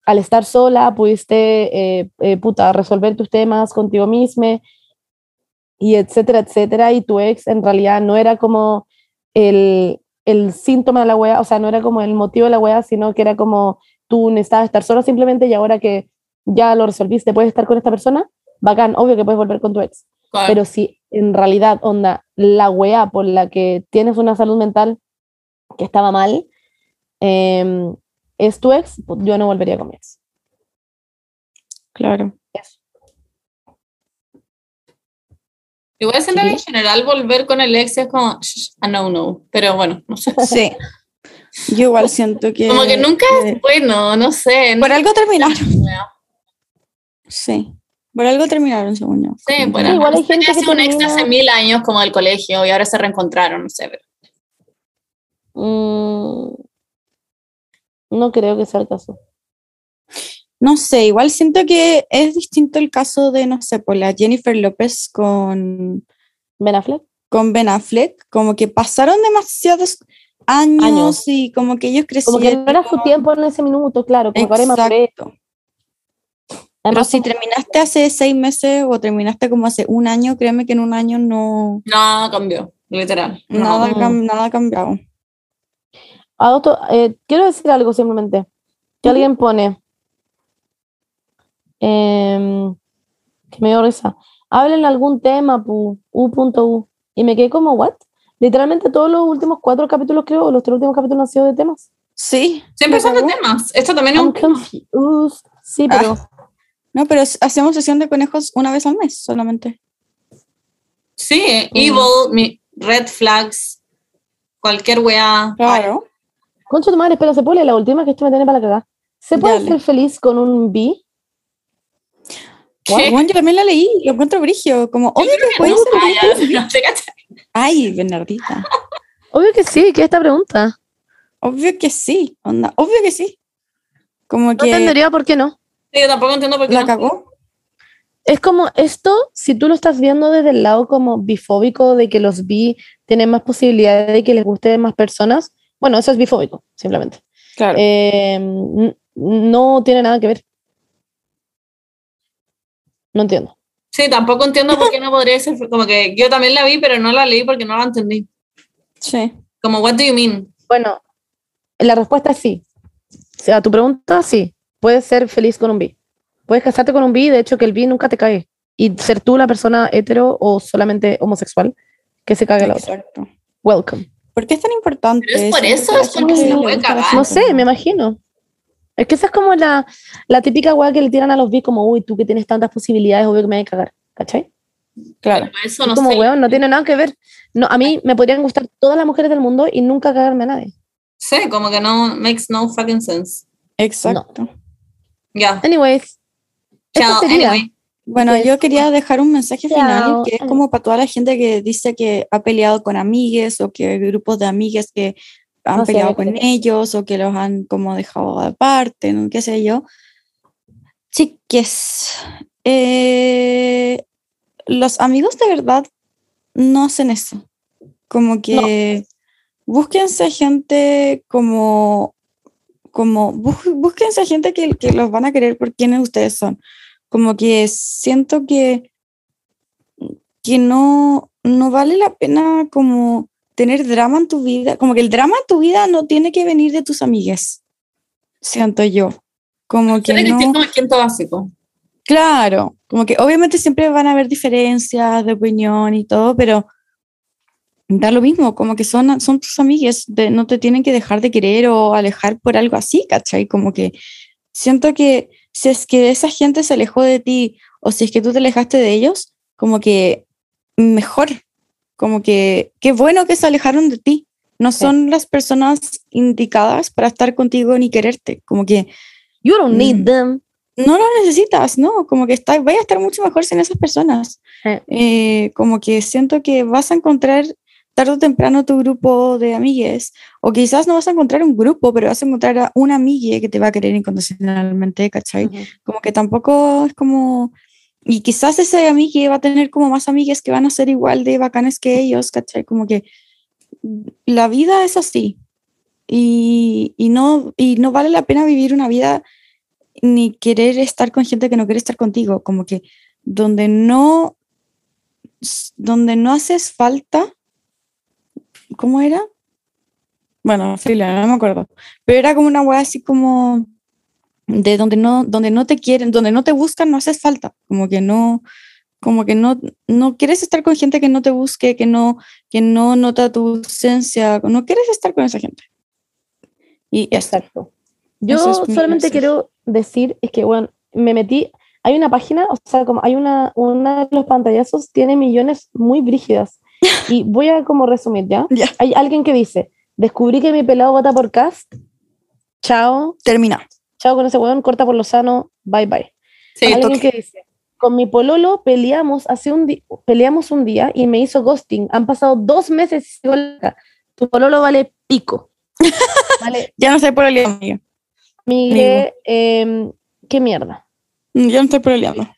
al estar sola pudiste, eh, eh, puta, resolver tus temas contigo misma y etcétera, etcétera, y tu ex en realidad no era como el, el síntoma de la wea, o sea, no era como el motivo de la wea, sino que era como tú necesitabas estar sola simplemente y ahora que ya lo resolviste, puedes estar con esta persona, bacán, obvio que puedes volver con tu ex. claro. Pero si en realidad, onda, la wea por la que tienes una salud mental que estaba mal, em, es tu ex, pues yo no volvería con mi ex. Claro. Igual siento que en general volver con el ex es como shh, a no no, pero bueno, no sé. Sí. *laughs* Yo igual siento que. Como que nunca que- es bueno, no sé. Por algo terminaron. Sí. Por algo terminaron, según yo. Sí, bueno, igual hay gente que así un ex termina- hace mil años como del colegio y ahora se reencontraron, no sé. pero- Mm, no creo que sea el caso. No sé, igual siento que es distinto el caso de, no sé, por la Jennifer López con, ¿Ben Affleck? con Ben Affleck, como que pasaron demasiados años, Años. y como que ellos Como crecieron. que no era su tiempo en ese minuto, claro, como que ahora hay más madurez. Exacto. Pero Además, si como- terminaste hace seis meses o terminaste como hace un año, créeme que en un año no, No, cambió, literal. No. nada, Mm. cam- nada ha cambiado. Adulto, eh, quiero decir algo simplemente. Que alguien pone. em, que me dio risa. Hablen algún tema, pu, u.u. Y me quedé como, ¿what? Literalmente todos los últimos cuatro capítulos, creo, o los tres últimos capítulos han sido de temas. Sí. Siempre son de temas. Esto también es I'm un confused. Sí, Ah. pero No, pero hacemos sesión de conejos una vez al mes solamente. Sí, Mm. evil, mi- red flags, cualquier weá. Claro. Concha tu madre, espera, se la última que esto me tiene para la cagada. ¿Se puede Dale. ser feliz con un B? ¿Qué? Bueno, yo también la leí, lo encuentro brigio, como, obvio que Que puede no, ser ah, no te cachai. Ay, Bernardita. Obvio que sí, que esta pregunta. Obvio que sí, onda, obvio que sí. Como No que entendería por qué no. Sí, yo tampoco entiendo por qué. la no. cagó. Es como esto, si tú lo estás viendo desde el lado como bifóbico, de que los bi tienen más posibilidades de que les guste más personas, bueno, eso es bifóbico, simplemente. Claro. Eh, no tiene nada que ver. No entiendo. Sí, tampoco entiendo por qué no podría ser. Como que yo también la vi, pero no la leí porque no la entendí. sí. Como, what do you mean? Bueno, la respuesta es sí. O sea, tu pregunta, sí. puedes ser feliz con un bi. Puedes casarte con un bi, de hecho que el bi nunca te cae. Y ser tú la persona hetero o solamente homosexual que se cague la otra. Exacto. Welcome. ¿Por qué es tan importante? Pero es por eso, es porque se puede cagar. No sé, me imagino. Es que esa es como la, la típica weá que le tiran a los bi como, uy, tú que tienes tantas posibilidades, obvio que me voy a cagar. ¿Cachai? Claro. Pero Eso Es no como, sé. weón, no tiene nada que ver. No, a mí me podrían gustar todas las mujeres del mundo y nunca cagarme a nadie. Sí, como que no makes no fucking sense. Exacto. Ya. Anyways. eso Chao. sería. Anyway. Bueno, yo quería dejar un mensaje Chao. final que es como para toda la gente que dice que ha peleado con amigues o que grupos de amigues que han No sé, peleado me con ellos o que los han como dejado aparte, ¿no? qué sé yo. Chiques, eh, los amigos de verdad no hacen eso. Como que búsquense gente como, como bú- búsquense gente que, que los van a querer por quienes ustedes son. Como que siento que, que no, no vale la pena como tener drama en tu vida. Como que el drama en tu vida no tiene que venir de tus amigues. Siento yo. Como que no. el quinto básico. Claro, como que obviamente siempre van a haber diferencias de opinión y todo, pero da lo mismo, como que son, son tus amigues, de, no te tienen que dejar de querer o alejar por algo así, ¿cachai? Como que siento que si es que esa gente se alejó de ti o si es que tú te alejaste de ellos, como que mejor, como que qué bueno que se alejaron de ti. No Sí. son las personas indicadas para estar contigo ni quererte, como que You don't need Mm. them. no lo necesitas, ¿no? Como que está, vaya a estar mucho mejor sin esas personas. Eh. Eh, como que siento que vas a encontrar tarde o temprano tu grupo de amigues, o quizás no vas a encontrar un grupo, pero vas a encontrar a una amiga que te va a querer incondicionalmente, ¿cachai? Ujú. Como que tampoco es como... Y quizás ese amigue va a tener como más amigues que van a ser igual de bacanes que ellos, ¿cachai? Como que la vida es así. Y, y, no, y no vale la pena vivir una vida ni querer estar con gente que no quiere estar contigo. Como que donde no, donde no haces falta, ¿cómo era? Bueno, fila, no me acuerdo. Pero era como una wea así como de donde no, donde no te quieren, donde no te buscan, no haces falta. Como que no, como que no, no quieres estar con gente que no te busque, que no, que no nota tu ausencia, no quieres estar con esa gente. Y. Exacto. Yo es solamente quiero decir, es que, bueno, me metí, hay una página, o sea, como hay una, una de los pantallazos, tiene millones muy brígidas. *laughs* Y voy a como resumir, ¿ya? Ya. Hay alguien que dice, descubrí que mi pelado vota por cast, chao, Termina. Chao con ese weón, corta por lo sano, bye bye. Sí, alguien que dice, con mi pololo peleamos hace un día, peleamos un día y me hizo ghosting, han pasado dos meses y tu pololo vale pico. *laughs* Vale, Ya no estoy pololeando, amiga. Miguel, em, qué mierda, Mm, Ya no estoy pololeando.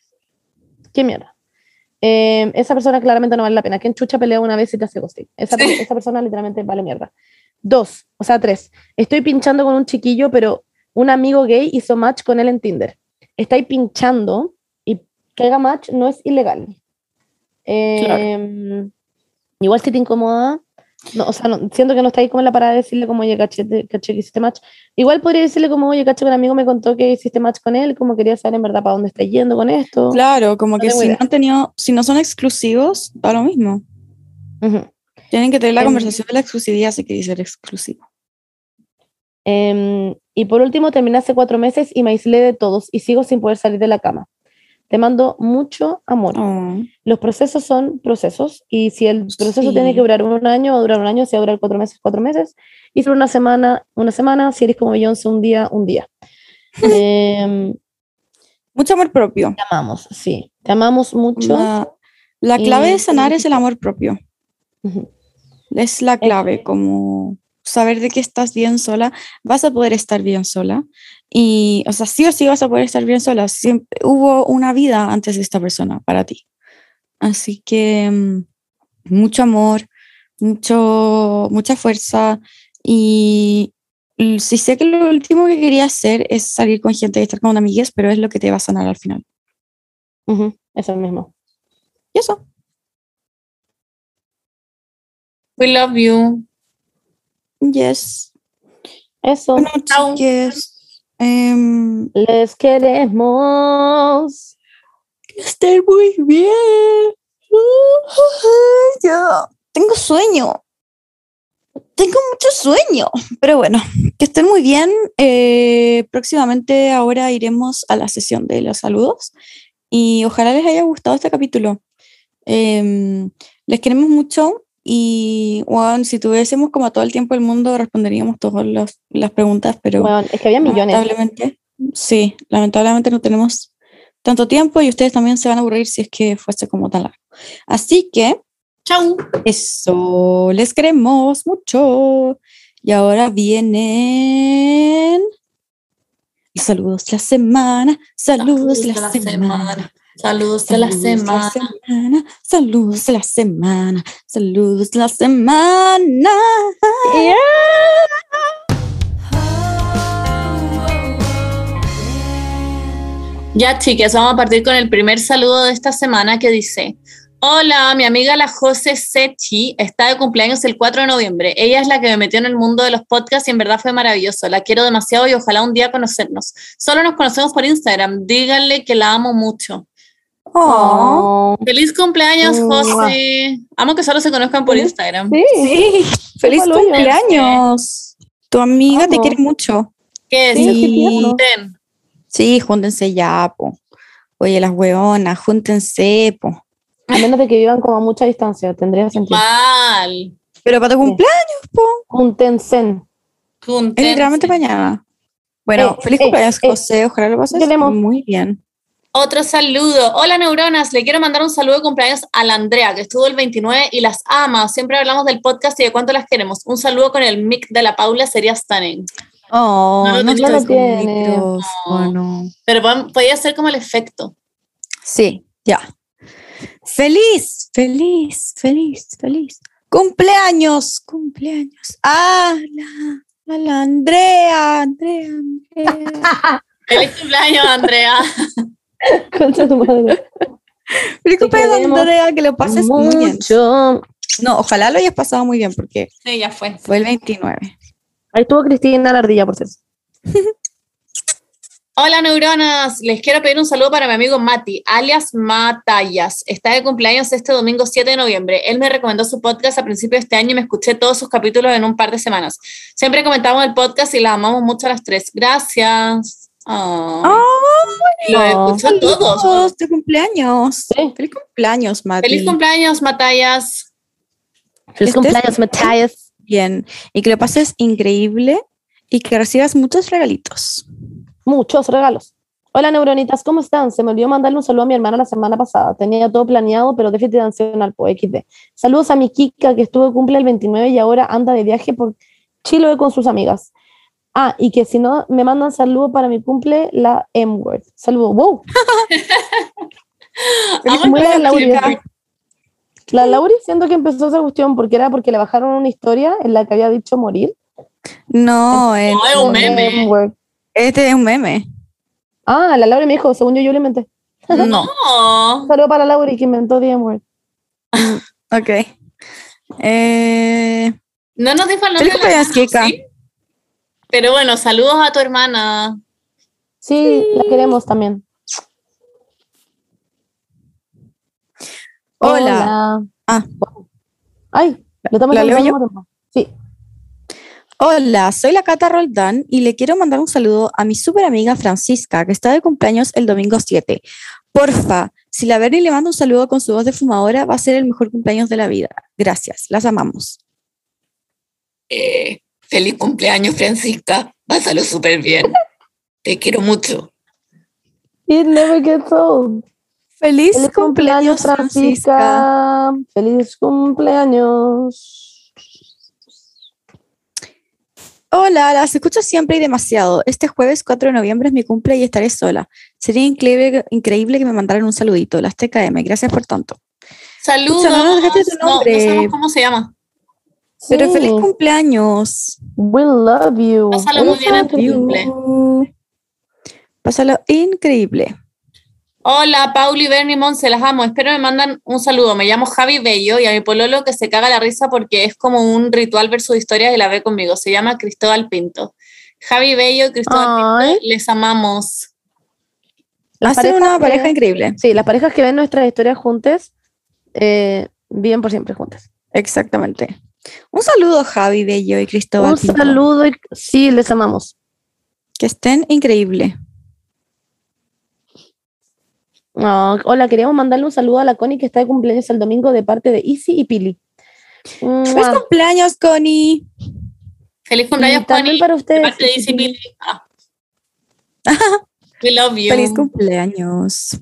qué mierda. Em, esa persona claramente no vale la pena. ¿Quién chucha pelea una vez y te hace ghosting? Esa, Sí. esa persona literalmente vale mierda. Dos, o sea, tres. Estoy pinchando con un chiquillo, pero un amigo gay hizo match con él en Tinder. Estáis pinchando y que haga match no es ilegal. Em, Igual si te incomoda, no, o sea, no, siento que no está ahí como en la parada de decirle como, oye, caché, caché que hiciste match. Igual podría decirle como, oye, caché un amigo me contó que hiciste match con él, como quería saber en verdad para dónde está yendo con esto. Claro, como No que si no han tenido, si no son exclusivos, da lo mismo. Ujú. Tienen que tener la Em, conversación de la exclusividad si quieres ser exclusivo. Em, y por último, terminé hace cuatro meses y me aislé de todos y sigo sin poder salir de la cama. Te mando mucho amor. Oh, Los procesos son procesos y si el proceso Sí. tiene que durar un año, va a durar un año, si va a durar cuatro meses, cuatro meses. Y si una semana, una semana, si eres como Beyoncé, un día, un día. *laughs* Em, Mucho amor propio. te amamos, sí. Te amamos mucho. La, la clave Y- de sanar es el amor propio. Ujú. Es la clave, como saber de que estás bien sola, vas a poder estar bien sola. Y, o sea, sí o sí vas a poder estar bien sola. Siempre, hubo una vida antes de esta persona para ti. Así que mm, mucho amor, mucho, mucha fuerza. Y sí sé que lo último que quería hacer es salir con gente y estar con amigues, pero es lo que te va a sanar al final. Ujú, Eso mismo. Y eso. We love you. Yes. Eso. Bueno, chiques, em, Les queremos. Que estén muy bien. Yo tengo sueño. Tengo mucho sueño. Pero bueno, que estén muy bien. Eh, próximamente ahora iremos a la sesión de los saludos. Y ojalá les haya gustado este capítulo. Em, les queremos mucho. Y bueno, si tuviésemos como todo el tiempo del mundo, responderíamos todas las, las preguntas, pero Bueno, es que había millones. lamentablemente, sí, lamentablemente no tenemos tanto tiempo y ustedes también se van a aburrir si es que fuese como tan largo. Así que Chau. eso, les queremos mucho. Y ahora vienen saludos la semana, saludos de la semana. Saludos de la semana. Saludos de la semana. Saludos de la semana. Ya, chicas, vamos a partir con el primer saludo de esta semana que dice: Hola, mi amiga la José Sechi está de cumpleaños el 4 de noviembre. Ella es la que me metió en el mundo de los podcasts y en verdad fue maravilloso. La quiero demasiado y ojalá un día conocernos. Solo nos conocemos por Instagram. Díganle que la amo mucho. Oh, Feliz cumpleaños, Mua. José. Amo que solo se conozcan por Instagram. sí. sí, feliz cumpleaños. Tu amiga te quiere mucho. ¿Qué es? Sí, Sí. qué tierno. Ten. Sí, júntense ya, po. Oye, las hueonas, júntense, po. A menos de que vivan como a mucha distancia, tendría sentido. Mal. Pero para tu cumpleaños, po. Júntense. Junten. Es literalmente mañana. Bueno, Eh, feliz eh, cumpleaños, eh. José. Ojalá lo pases Queremos. muy bien. Otro saludo. Hola, neuronas. Le quiero mandar un saludo de cumpleaños a la Andrea, que estuvo el 29 y las ama. Siempre hablamos del podcast y de cuánto las queremos. Un saludo con el mic de la Paula sería stunning. Oh, No lo no, No lo con tiene. micrófono. Pero podía ser como el efecto. Sí, ya. Feliz, feliz, feliz, feliz. Cumpleaños, cumpleaños. Ah, la, a la Andrea, Andrea, Andrea. *laughs* Feliz cumpleaños, Andrea. *laughs* *laughs* Concha tu madre. Andrea, que lo pases muy bien. Mucho. No, ojalá lo hayas pasado muy bien porque Sí, ya fue. fue el 29. Ahí estuvo Cristina la ardilla, por cierto. *laughs* Hola, neuronas. Les quiero pedir un saludo para mi amigo Mati, alias Matayas. Está de cumpleaños este domingo 7 de noviembre. Él me recomendó su podcast a principios de este año y me escuché todos sus capítulos en un par de semanas. Siempre comentamos el podcast y las amamos mucho a las tres. Gracias. Ay, lo escuchó todos. Saludos de cumpleaños. Sí. Feliz cumpleaños, Mati. Feliz cumpleaños, Matayas. Feliz cumpleaños, Matthias. Bien. Y que lo pases increíble y que recibas muchos regalitos. Muchos regalos. Hola, neuronitas, ¿cómo están? Se me olvidó mandarle un saludo a mi hermana la semana pasada. Tenía todo planeado, pero déficit atencional por XD. Saludos a mi Kika, que estuvo de cumple el 29 y ahora anda de viaje por Chile con sus amigas. Ah, y que si no, me mandan saludos para mi cumple, la M-Word. Saludos. ¡Wow! *laughs* Muy bien, Lauri. La Lauri siento que empezó esa cuestión porque era porque le bajaron una historia en la que había dicho morir. No, el- No, es un meme. M-Word. este es un meme. Ah, la Lauri me dijo, según yo, yo lo inventé. No. No. *laughs* Un saludo para la Lauri que inventó The M-Word. Ok. Eh, No nos dijo el nombre Feliz de la cumpleaños, Kika. ¿sí? Pero bueno, saludos a tu hermana. Sí, la queremos también. Hola. Ah. Ay, lo estamos ¿La leo yo? Sí. Hola, soy la Cata Roldán y le quiero mandar un saludo a mi super amiga Francisca, que está de cumpleaños el domingo 7. Porfa, si la Bernie le manda un saludo con su voz de fumadora, va a ser el mejor cumpleaños de la vida. Gracias, las amamos. Eh, feliz cumpleaños, Francisca. Pásalo súper bien. Te quiero mucho. It never gets old. Feliz, Feliz cumpleaños, Francisca. Feliz cumpleaños. Hola, las escucho siempre y demasiado. Este jueves 4 de noviembre es mi cumple y estaré sola. Sería increíble, increíble que me mandaran un saludito. Las TKM, gracias por tanto. Saludos. Pucha, no nos dejaste tu No, no nombre. sabemos cómo se llama. Pero feliz cumpleaños. We love you. Pásalo muy bien en tu un- cumple. Pásalo increíble. Hola, Pauli, y Bernie, Monse, las amo. Espero me mandan un saludo. Me llamo Javi Bello y a mi pololo que se caga la risa porque es como un ritual ver sus historias y la ve conmigo. Se llama Cristóbal Pinto. Javi Bello, Cristóbal Ay. Pinto, les amamos. Hacen una que- pareja increíble. Sí, las parejas que ven nuestras historias juntas eh, viven por siempre juntas. Exactamente. Un saludo, Javi Bello y Cristóbal. Un Pinto. saludo y sí, les amamos. Que estén increíble. No, hola, queríamos mandarle un saludo a la Connie que está de cumpleaños el domingo de parte de Easy y Pili. ¡Feliz cumpleaños, Connie! Feliz cumpleaños, Y Connie. para de ustedes. parte de Pili. Ah. *laughs* We love you. ¡Feliz cumpleaños!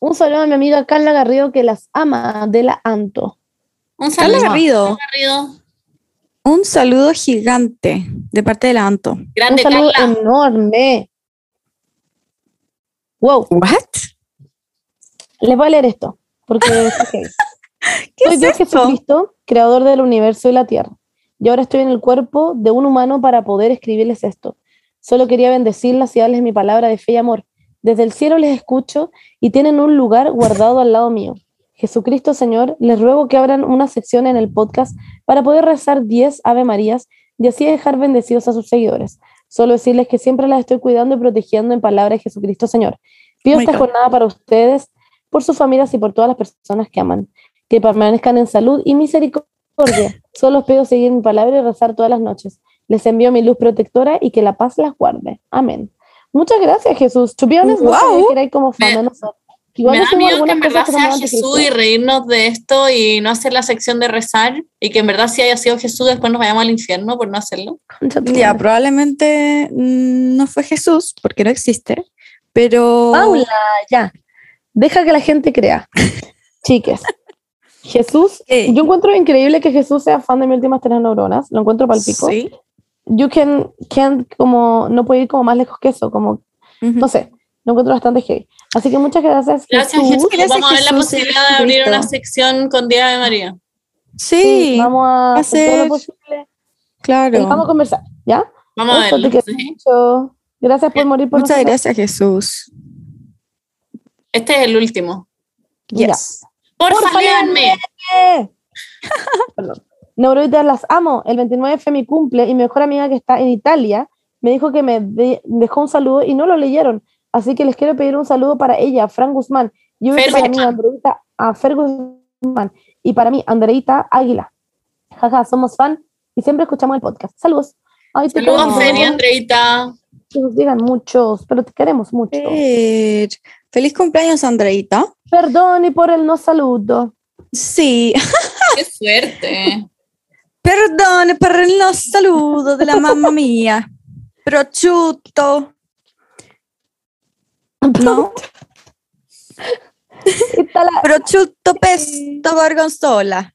Un saludo a mi amiga Carla Garrido que las ama de la Anto. Un saludo. Garrido, un saludo gigante de parte de la Anto. Grande un saludo Carla. enorme. Wow, ¿What? les voy a leer esto, porque heavy. *laughs* ¿Qué Soy es Dios esto? Jesucristo, creador del universo y la tierra. Y ahora estoy en el cuerpo de un humano para poder escribirles esto. Solo quería bendecirlas y darles mi palabra de fe y amor. Desde el cielo les escucho y tienen un lugar guardado al lado mío. Jesucristo, Señor, les ruego que abran una sección en el podcast para poder rezar 10 Ave Marías y así dejar bendecidos a sus seguidores. Solo decirles que siempre las estoy cuidando y protegiendo en palabra de Jesucristo, Señor. Pido esta jornada para ustedes, por sus familias y por todas las personas que aman que permanezcan en salud y misericordia. Solo os pido seguir mi palabra y rezar todas las noches. Les envío mi luz protectora y que la paz las guarde. Amén. Muchas gracias, Jesús. Chupiones, no Wow. que erais como fan de nosotros. Igual Me da miedo que en verdad que sea Jesús y reírnos de esto y no hacer la sección de rezar y que en verdad si haya sido Jesús después nos vayamos al infierno por no hacerlo. Ya, probablemente mm, no fue Jesús, porque no existe, pero... Paula, ya. Deja que la gente crea. *laughs* Chiques. Jesús, ¿Qué? yo encuentro increíble que Jesús sea fan de mis últimas tres neuronas. Lo encuentro palpico. Sí. You can, can como, no puede ir como más lejos que eso, como Ujú. no sé, lo encuentro bastante heavy. Así que muchas gracias, Gracias Jesús. Gracias, Vamos a ver la posibilidad de abrir una sección con Día de María. Sí, vamos a hacer todo lo posible. claro. Y vamos a conversar, ¿ya? Vamos a Eso, verlo. sí. Gracias por morir por Muchas nosotros. gracias, Jesús. Este es el último. Yes. Porfa, Porfa, léanme. *laughs* Perdón. Neuroditas, las amo. El 29 fue mi cumple y mi mejor amiga que está en Italia me dijo que me de- dejó un saludo y no lo leyeron. Así que les quiero pedir un saludo para ella, Fran Guzmán. Y un para mí, Guzmán. Andreita, a Fer Guzmán. Y para mí, Andreita Águila. Jaja, somos fan y siempre escuchamos el podcast. Saludos. Ay, te Saludos. Fer y Andreita. Que nos digan muchos, pero te queremos mucho. Fer. Feliz cumpleaños, Andreita. Perdón y por el no saludo. Sí, Qué suerte. perdone por los saludos de la mamá mía. Prosciutto. No, *laughs* la prosciutto pesto gorgonzola.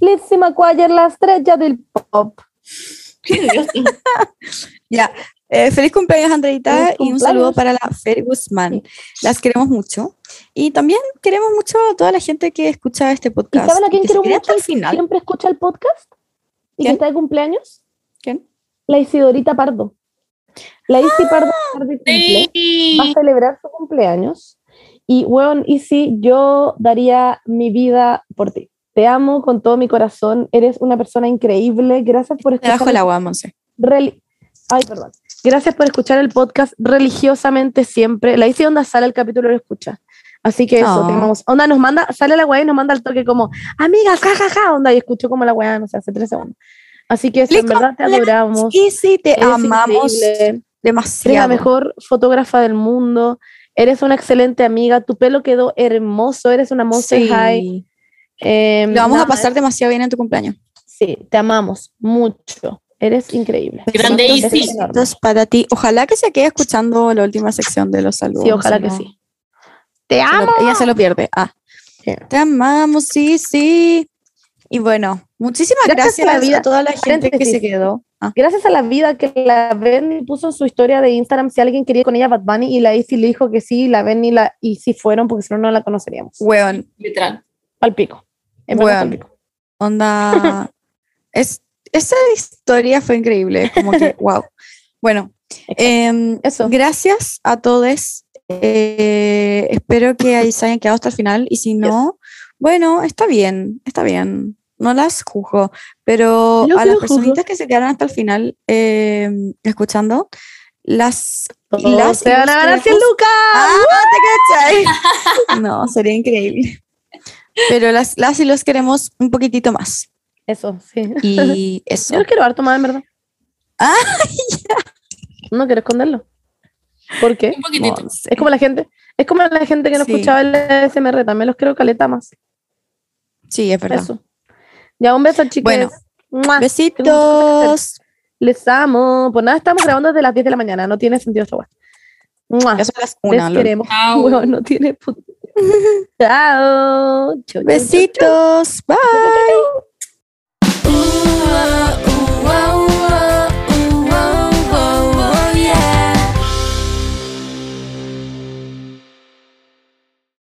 Lizzie McGuire, la estrella del pop. *laughs* Ya. eh, feliz cumpleaños, Andreita, Feliz y un saludo para la Fer Guzmán. Las queremos mucho. Y también queremos mucho a toda la gente que escucha este ¿Y podcast. saben a quién que quiero mucho? que final. siempre escucha el podcast y que ¿Quién? está de cumpleaños. ¿Quién? La Isidorita Pardo. La Isi Pardo va a estar de cumple, Sí. va a celebrar su cumpleaños. Y, weón, Isi, yo daría mi vida por ti. Te amo con todo mi corazón. Eres una persona increíble. Gracias por Te escuchar. bajo el agua, Ay, perdón. Gracias por escuchar el podcast religiosamente siempre. La Isi Onda sale el capítulo y lo escucha. Así que eso, Oh. te amamos. Onda nos manda, sale la weá y nos manda el toque como, amiga, jajaja, onda, y escucho como la weá, no sé, hace tres segundos. Así que eso, en verdad te adoramos. Y sí, te Eres amamos increíble. Eres la demasiado. mejor fotógrafa del mundo. Eres una excelente amiga. Tu pelo quedó hermoso. Eres una monster Sí. high. Eh, Lo vamos a pasar demasiado bien en tu cumpleaños. Sí, te amamos mucho. Eres increíble. Grande Besos Isi. enormes. Besitos para ti. Ojalá que se quede escuchando la última sección de los saludos. Sí, ojalá que sí. Te se lo- amo. ella se lo pierde. Ah. Sí. Te amamos, sí, sí. Y bueno, muchísimas Gracias gracias, a la vida. a toda la gente que se quedó. Ah, Gracias a la vida que la Benny puso en su historia de Instagram si alguien quería ir con ella Bad Bunny y la Isi le dijo que sí, la Benny y la y sí fueron porque si no no la conoceríamos. weón, Literal. Al pico. En Weón. onda. *laughs* es, esa historia fue increíble. Como que, *laughs* wow. Bueno, em, Eso. gracias a todos. Eh, espero que ahí se hayan quedado hasta el final. Y si no, bueno, está bien, está bien. No las juzgo, pero Yo a las personitas que se quedaron hasta el final eh, escuchando, las, Todos las se van a ganar 100 queremos- lucas. ¡Ah, te cachai! *laughs* No, sería increíble. Pero las, las y los queremos un poquitito más. Eso, sí. Y *laughs* eso. Yo los quiero harto más, en verdad. Ah, *laughs* No quiero esconderlo. ¿Por qué? Un poquitito. no. Es como la gente, es como la gente que no Sí. escuchaba el SMR, también los quiero caleta más. Sí, es verdad. Eso. Ya, un beso, chicos. Besitos. Les amo. Pues nada, estamos grabando desde las 10 de la mañana. No tiene sentido esta guay. Ya las una, Les queremos. *laughs* No tiene. *laughs* chao. Besitos. Bye.